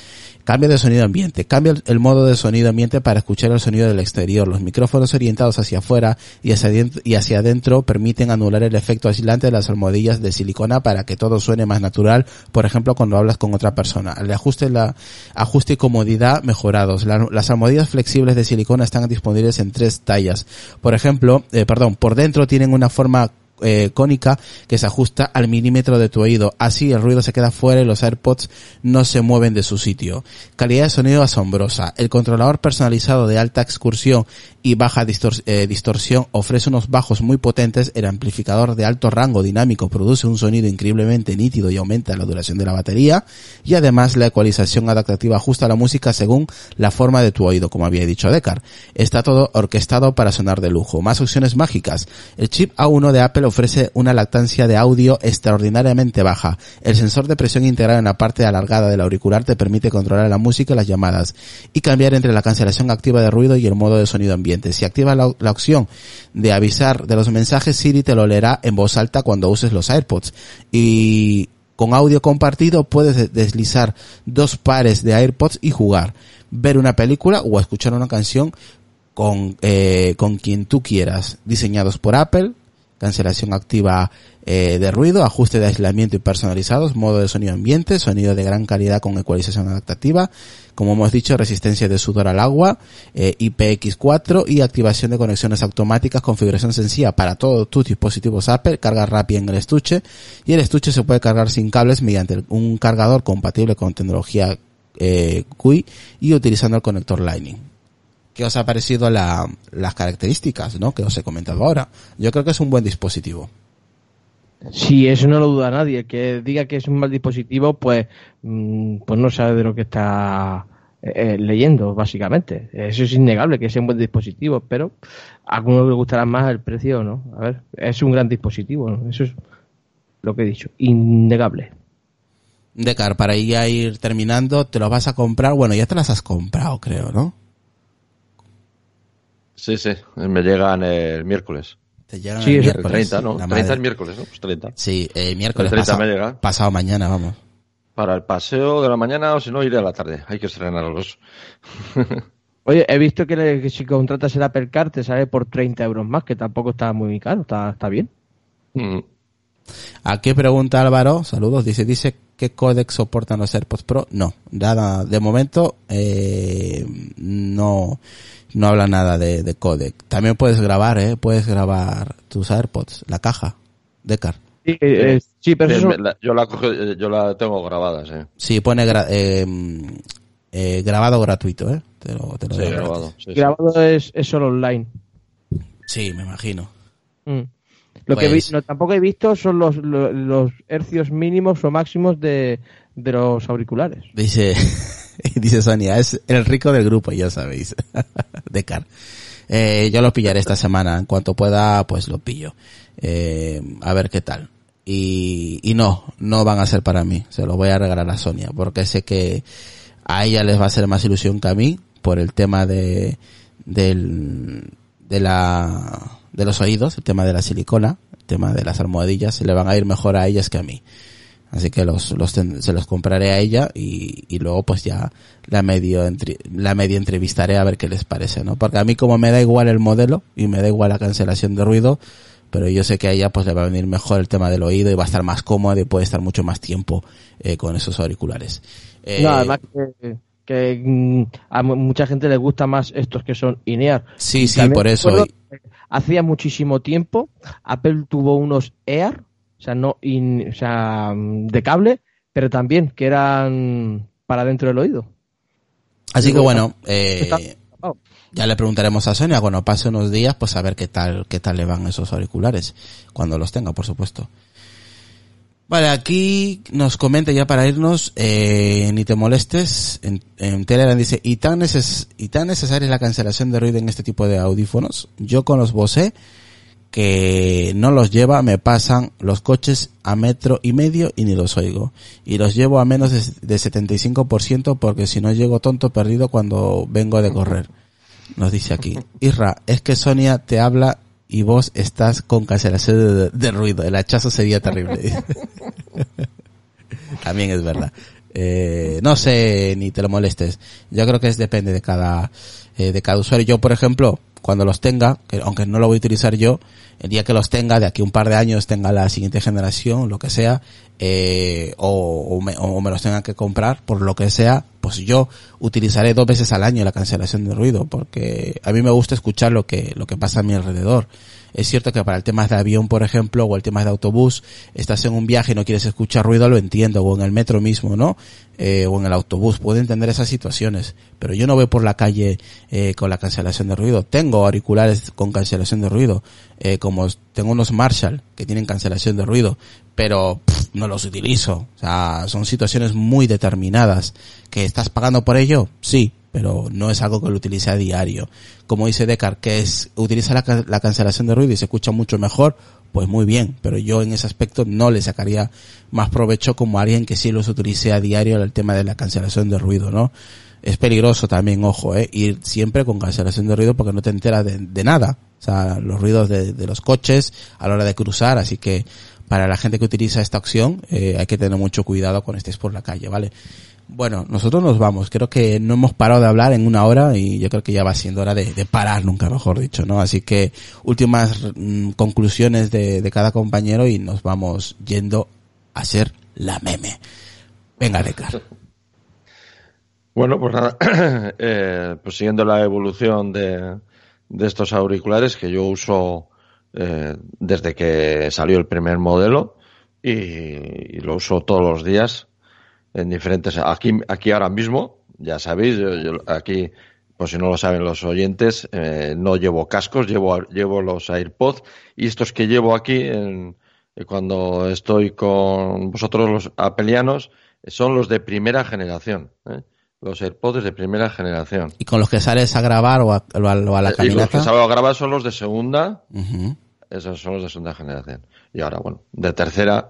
Cambio de sonido ambiente. Cambia el modo de sonido ambiente para escuchar el sonido del exterior. Los micrófonos orientados hacia afuera y hacia, adentro, y hacia adentro permiten anular el efecto aislante de las almohadillas de silicona para que todo suene más natural, por ejemplo, cuando hablas con otra persona. El ajuste, la, ajuste y comodidad mejorados. las almohadillas flexibles de silicona están disponibles en tres tallas. Por ejemplo, eh, perdón, por dentro tienen una forma eh, cónica que se ajusta al milímetro de tu oído. Así el ruido se queda fuera y los AirPods no se mueven de su sitio. Calidad de sonido asombrosa. El controlador personalizado de alta excursión y baja eh, distorsión ofrece unos bajos muy potentes. El amplificador de alto rango dinámico produce un sonido increíblemente nítido y aumenta la duración de la batería. Y además la ecualización adaptativa ajusta la música según la forma de tu oído, como había dicho Decar. Está todo orquestado para sonar de lujo. Más opciones mágicas. El chip A1 de Apple ofrece una lactancia de audio extraordinariamente baja. El sensor de presión integrado en la parte alargada del auricular te permite controlar la música y las llamadas y cambiar entre la cancelación activa de ruido y el modo de sonido ambiente. Si activas la, opción de avisar de los mensajes, Siri te lo leerá en voz alta cuando uses los AirPods. Y con audio compartido puedes deslizar dos pares de AirPods y jugar, ver una película o escuchar una canción con, eh, con quien tú quieras, diseñados por Apple, cancelación activa eh, de ruido, ajuste de aislamiento y personalizados, modo de sonido ambiente, sonido de gran calidad con ecualización adaptativa, como hemos dicho, resistencia de sudor al agua, eh, IPX4 y activación de conexiones automáticas, configuración sencilla para todos tus dispositivos Apple, carga rápida en el estuche y el estuche se puede cargar sin cables mediante un cargador compatible con tecnología eh, QI y utilizando el conector Lightning. ¿Qué os ha parecido la, las características, ¿no? Que os he comentado ahora. Yo creo que es un buen dispositivo. Sí, eso no lo duda nadie. El que diga que es un mal dispositivo, pues, mm, pues no sabe de lo que está eh, eh, leyendo, básicamente. Eso es innegable, que sea un buen dispositivo, pero a algunos les gustará más el precio, ¿no? A ver, es un gran dispositivo, ¿no? Eso es lo que he dicho, innegable. Decar, para ir terminando, te lo vas a comprar, bueno, ya te las has comprado, creo, ¿no? Sí, sí, me llegan el miércoles. Te llegan Sí, el es el miércoles. 30, ¿no? La 30 madre. es miércoles, ¿no? Pues 30. Sí, eh, miércoles El 30 pasado, me llega. pasado mañana, vamos. Para el paseo de la mañana o si no iré a la tarde. Hay que estrenarlos. Oye, he visto que, le- que si contratas el Apple Car te sale por 30 euros más, que tampoco está muy caro, está, está bien. Mm. Aquí pregunta Álvaro, saludos, dice, dice qué códec soportan los AirPods Pro. No, nada, de momento, eh, no, no habla nada de, de códec. También puedes grabar, eh, puedes grabar tus AirPods, la caja, Decar. Sí, eh, sí, pero Sí, eso, me- la- yo, la cojo- eh, yo la tengo grabada, sí. Sí, pone gra- eh, eh, grabado gratuito, eh. Te lo, te lo Sí, doy grabado. sí. grabado es, es solo online. Sí, me imagino. Mm. Lo que Pues- vi- no, tampoco he visto son los, los, los hercios mínimos o máximos de, de los auriculares. Dice, dice Sonia, es el rico del grupo, ya sabéis. Decar. Eh, yo lo pillaré esta semana. En cuanto pueda, pues lo pillo. Eh, a ver qué tal. Y, y no, no van a ser para mí. Se los voy a regalar a Sonia. Porque sé que a ella les va a hacer más ilusión que a mí. Por el tema de, del, de la, de los oídos, el tema de la silicona, el tema de las almohadillas, se le van a ir mejor a ellas que a mí. Así que los, los ten- se los compraré a ella y, y luego pues ya la medio entre- la medio entrevistaré a ver qué les parece, ¿no? Porque a mí como me da igual el modelo y me da igual la cancelación de ruido, pero yo sé que a ella pues le va a venir mejor el tema del oído y va a estar más cómoda y puede estar mucho más tiempo eh, con esos auriculares. Eh, No, además que, que, mm, a mu- mucha gente le gusta más estos que son INEAR. sí, sí, por eso. Hacía muchísimo tiempo Apple tuvo unos EAR, o sea, no in- o sea, de cable, pero también que eran para dentro del oído. Así que bueno, eh, ya le preguntaremos a Sonia cuando pase unos días, pues a ver qué tal, qué tal le van esos auriculares, cuando los tenga, por supuesto. Vale, aquí nos comenta ya para irnos, eh, ni te molestes, en, en Telegram dice, ¿y tan, neces ¿y tan necesaria es la cancelación de ruido en este tipo de audífonos? Yo con los Bose, que no los lleva, me pasan los coches a metro y medio y ni los oigo. Y los llevo a menos de, de 75% porque si no llego tonto perdido cuando vengo de correr. Nos dice aquí. Isra, es que Sonia te habla y vos estás con cancelación de, de ruido. El hachazo sería terrible. También es verdad. Eh, no sé, ni te lo molestes. Yo creo que es depende de cada, eh, de cada usuario. Yo, por ejemplo, cuando los tenga, que aunque no lo voy a utilizar yo, el día que los tenga, de aquí un par de años tenga la siguiente generación, lo que sea, eh, o, o me, o me los tenga que comprar, por lo que sea, pues yo utilizaré dos veces al año la cancelación de ruido, porque a mí me gusta escuchar lo que, lo que pasa a mi alrededor. Es cierto que para el tema de avión, por ejemplo, o el tema de autobús, estás en un viaje y no quieres escuchar ruido, lo entiendo, o en el metro mismo, ¿no? Eh, o en el autobús, puedo entender esas situaciones, pero yo no voy por la calle eh, con la cancelación de ruido. Tengo auriculares con cancelación de ruido, eh, como tengo unos Marshall que tienen cancelación de ruido, pero no los utilizo. O sea, son situaciones muy determinadas. ¿Que estás pagando por ello? Sí, pero no es algo que lo utilice a diario. Como dice Decar, que es, utiliza la, la cancelación de ruido y se escucha mucho mejor, pues muy bien, pero yo en ese aspecto no le sacaría más provecho como alguien que sí los utilice a diario el tema de la cancelación de ruido, ¿no? Es peligroso también, ojo, eh, ir siempre con cancelación de ruido porque no te enteras de, de nada. O sea, los ruidos de, de, los coches a la hora de cruzar, así que para la gente que utiliza esta opción eh, hay que tener mucho cuidado cuando estés por la calle, ¿vale? Bueno, nosotros nos vamos. Creo que no hemos parado de hablar en una hora y yo creo que ya va siendo hora de, parar, nunca mejor dicho, ¿no? Así que últimas mm, conclusiones de, cada compañero y nos vamos yendo a hacer la meme. Venga, Decar. Bueno, pues nada, eh, pues siguiendo la evolución de, de estos auriculares que yo uso eh, desde que salió el primer modelo y, y lo uso todos los días en diferentes, aquí, aquí ahora mismo, ya sabéis, yo, yo aquí, por si no lo saben los oyentes, eh, no llevo cascos, llevo, llevo los AirPods y estos que llevo aquí en, cuando estoy con vosotros los apelianos son los de primera generación. ¿eh? Los AirPods de primera generación. ¿Y con los que sales a grabar o a, o a, o a la caminata? Y los que salgo a grabar son los de segunda. Uh -huh. Esos son los de segunda generación. Y ahora, bueno, de tercera,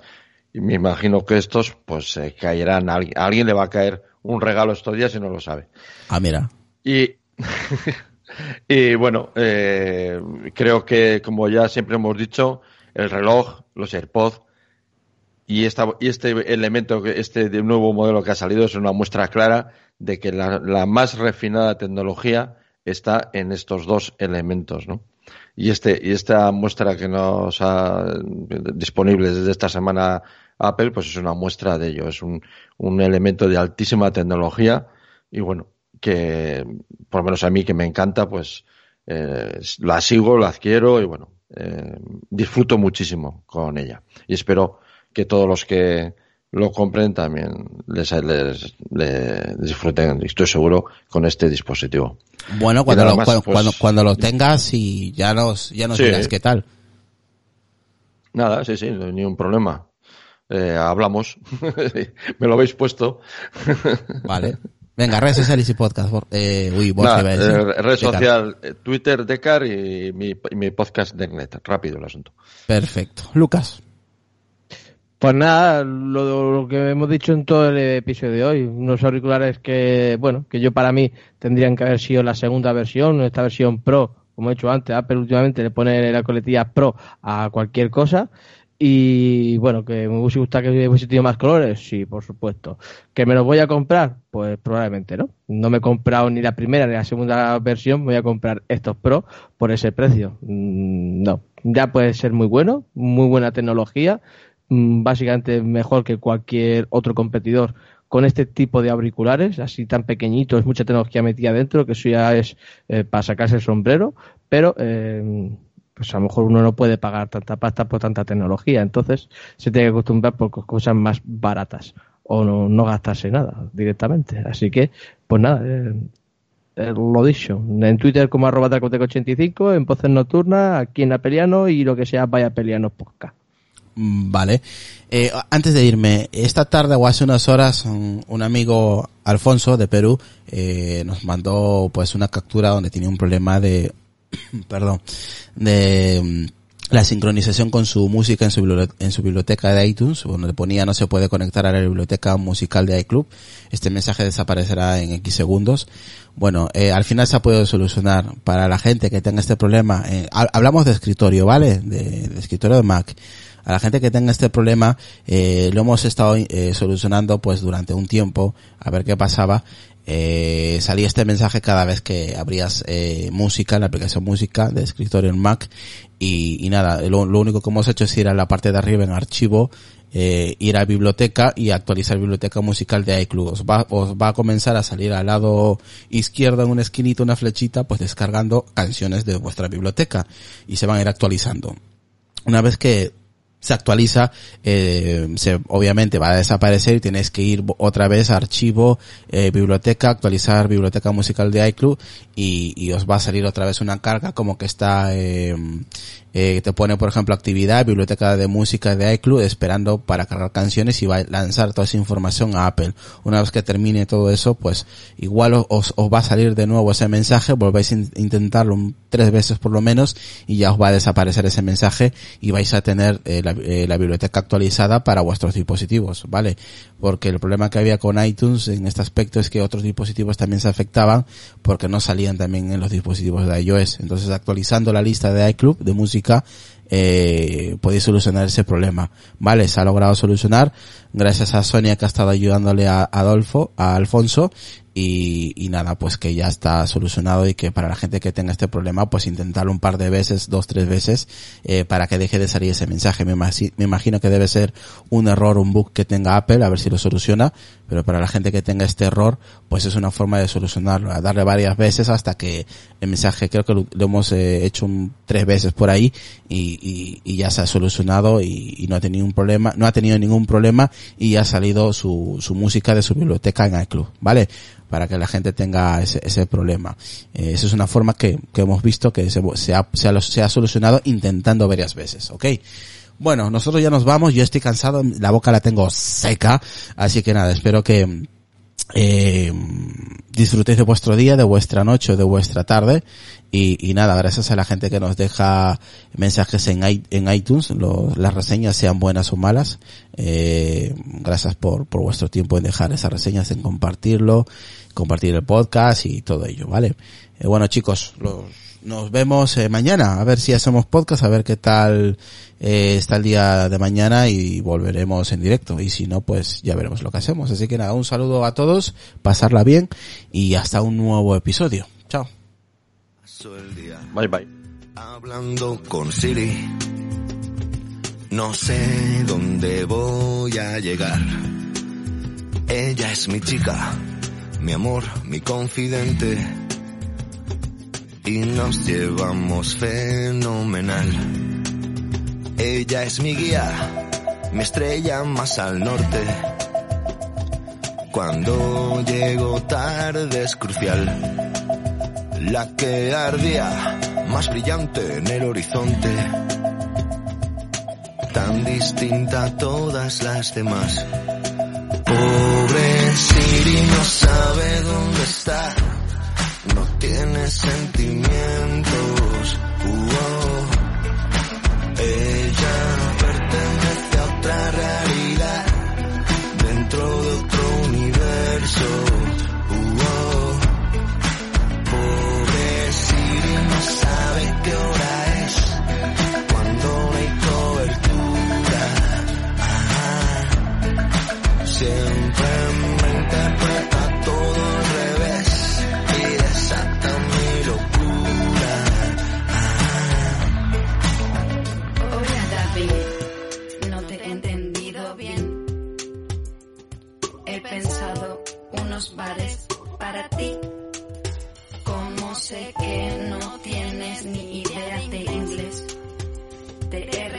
y me imagino que estos, pues, se eh, caerán. A alguien, a alguien le va a caer un regalo estos días y no lo sabe. Ah, mira. Y, y bueno, eh, creo que, como ya siempre hemos dicho, el reloj, los AirPods y, esta, y este elemento, este nuevo modelo que ha salido es una muestra clara de que la, la más refinada tecnología está en estos dos elementos, ¿no? Y este, y esta muestra que nos ha disponible desde esta semana Apple, pues es una muestra de ello. Es un, un elemento de altísima tecnología y bueno, que por lo menos a mí que me encanta, pues eh, la sigo, la adquiero y bueno, eh, disfruto muchísimo con ella. Y espero que todos los que lo compren también les, les, les disfruten, estoy seguro, con este dispositivo. Bueno, cuando, lo, más, cuando, pues, cuando, cuando, lo tengas y ya nos, ya nos sí. dirás qué tal. Nada, sí, sí, no hay ningún problema. Eh, hablamos. Me lo habéis puesto. vale. Venga, redes sociales y podcast. Eh, uy, vos Nah, eh, red social, eh, Twitter, Decar y mi, y mi podcast de Net. Rápido el asunto. Perfecto. Lucas. Pues nada, lo, lo, que hemos dicho en todo el episodio de hoy, unos auriculares que, bueno, que yo para mí tendrían que haber sido la segunda versión, esta versión Pro, como he dicho antes, Apple últimamente le pone la coletilla Pro a cualquier cosa. Y bueno, que me hubiese gustado que hubiese tenido más colores, sí, por supuesto. ¿Que me los voy a comprar? Pues probablemente no. No me he comprado ni la primera ni la segunda versión, voy a comprar estos Pro por ese precio. No, ya puede ser muy bueno, muy buena tecnología, básicamente mejor que cualquier otro competidor con este tipo de auriculares, así tan pequeñitos, mucha tecnología metida dentro, que eso ya es eh, para sacarse el sombrero, pero eh, pues a lo mejor uno no puede pagar tanta pasta por tanta tecnología, entonces se tiene que acostumbrar por cosas más baratas o no, no gastarse nada directamente. Así que, pues nada, eh, eh, lo dicho, en Twitter como arroba 85 en Voces Nocturna, aquí en Apeliano y lo que sea Vaya Pelianos Podcast. Vale. Eh, antes de irme, esta tarde o hace unas horas, un, amigo Alfonso de Perú eh, nos mandó pues una captura donde tenía un problema de, perdón, de um, la sincronización con su música en su, en su biblioteca de iTunes, donde ponía no se puede conectar a la biblioteca musical de iClub. Este mensaje desaparecerá en X segundos. Bueno, eh, al final se ha podido solucionar. Para la gente que tenga este problema, eh, hablamos de escritorio, ¿vale? De escritorio de Mac A la gente que tenga este problema, eh, lo hemos estado eh, solucionando pues durante un tiempo, a ver qué pasaba. Eh, salía este mensaje cada vez que abrías eh, música, la aplicación música de escritorio en Mac y, y nada, lo, único que hemos hecho es ir a la parte de arriba en archivo, eh, ir a biblioteca y actualizar biblioteca musical de iCloud. Os va, os va a comenzar a salir al lado izquierdo en una esquinita una flechita pues descargando canciones de vuestra biblioteca y se van a ir actualizando. Una vez que se actualiza, eh, se, obviamente va a desaparecer y tienes que ir otra vez a archivo, eh, biblioteca, actualizar biblioteca musical de iCloud y, y, os va a salir otra vez una carga como que está, eh, eh, te pone por ejemplo actividad, biblioteca de música de iCloud esperando para cargar canciones y va a lanzar toda esa información a Apple. Una vez que termine todo eso, pues igual os, os va a salir de nuevo ese mensaje, volvéis a intentarlo tres veces por lo menos y ya os va a desaparecer ese mensaje y vais a tener eh, la eh, la biblioteca actualizada para vuestros dispositivos, ¿vale? Porque el problema que había con iTunes en este aspecto es que otros dispositivos también se afectaban porque no salían también en los dispositivos de iOS. Entonces actualizando la lista de iClub de música eh, podéis solucionar ese problema. Vale, se ha logrado solucionar gracias a Sonia que ha estado ayudándole a Adolfo, a Alfonso y, y, nada, pues que ya está solucionado y que para la gente que tenga este problema, pues intentarlo un par de veces, dos, tres veces, eh, para que deje de salir ese mensaje. Me, imagino que debe ser un error, un bug que tenga Apple, a ver si lo soluciona, pero para la gente que tenga este error, pues es una forma de solucionarlo, a darle varias veces hasta que el mensaje, creo que lo, hemos eh, hecho un, tres veces por ahí y, y, y, ya se ha solucionado y, y no ha tenido un problema, no ha tenido ningún problema y ya ha salido su, su música de su biblioteca en iClub, ¿vale? Para que la gente tenga ese, ese problema. Eh, esa es una forma que, que hemos visto que se, se, ha, se, ha, se, ha, solucionado intentando varias veces, ¿ok? Bueno, nosotros ya nos vamos, yo estoy cansado, la boca la tengo seca, así que nada, espero que eh, disfrutéis de vuestro día, de vuestra noche de vuestra tarde y, y, nada, gracias a la gente que nos deja mensajes en, iTunes, las reseñas sean buenas o malas. Eh, gracias por, por vuestro tiempo en dejar esas reseñas, en compartirlo, compartir el podcast y todo ello, ¿vale? Eh, bueno chicos, los, nos vemos eh, mañana, a ver si hacemos podcast, a ver qué tal eh, está el día de mañana y volveremos en directo. Y si no, pues ya veremos lo que hacemos. Así que nada, un saludo a todos, pasarla bien y hasta un nuevo episodio. Chao. Bye bye. Hablando con Siri. No sé dónde voy a llegar. Ella es mi chica, mi amor, mi confidente. Y nos llevamos fenomenal. Ella es mi guía, mi estrella más al norte. Cuando llego tarde es crucial la que ardía más brillante en el horizonte, tan distinta a todas las demás. Pobre Siri no sabe dónde está, tiene sentimientos. Ella pertenece a otra realidad, dentro de otro universo.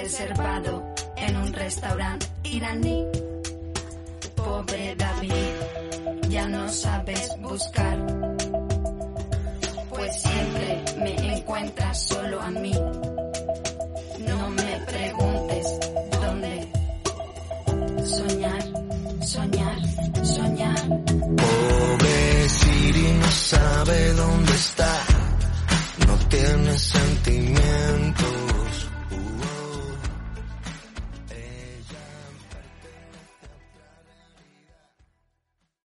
reservado en un restaurante iraní. Pobre David, ya no sabes buscar, pues siempre me encuentras solo a mí. No me preguntes dónde. Soñar, soñar, soñar. Pobre Siri no sabe dónde está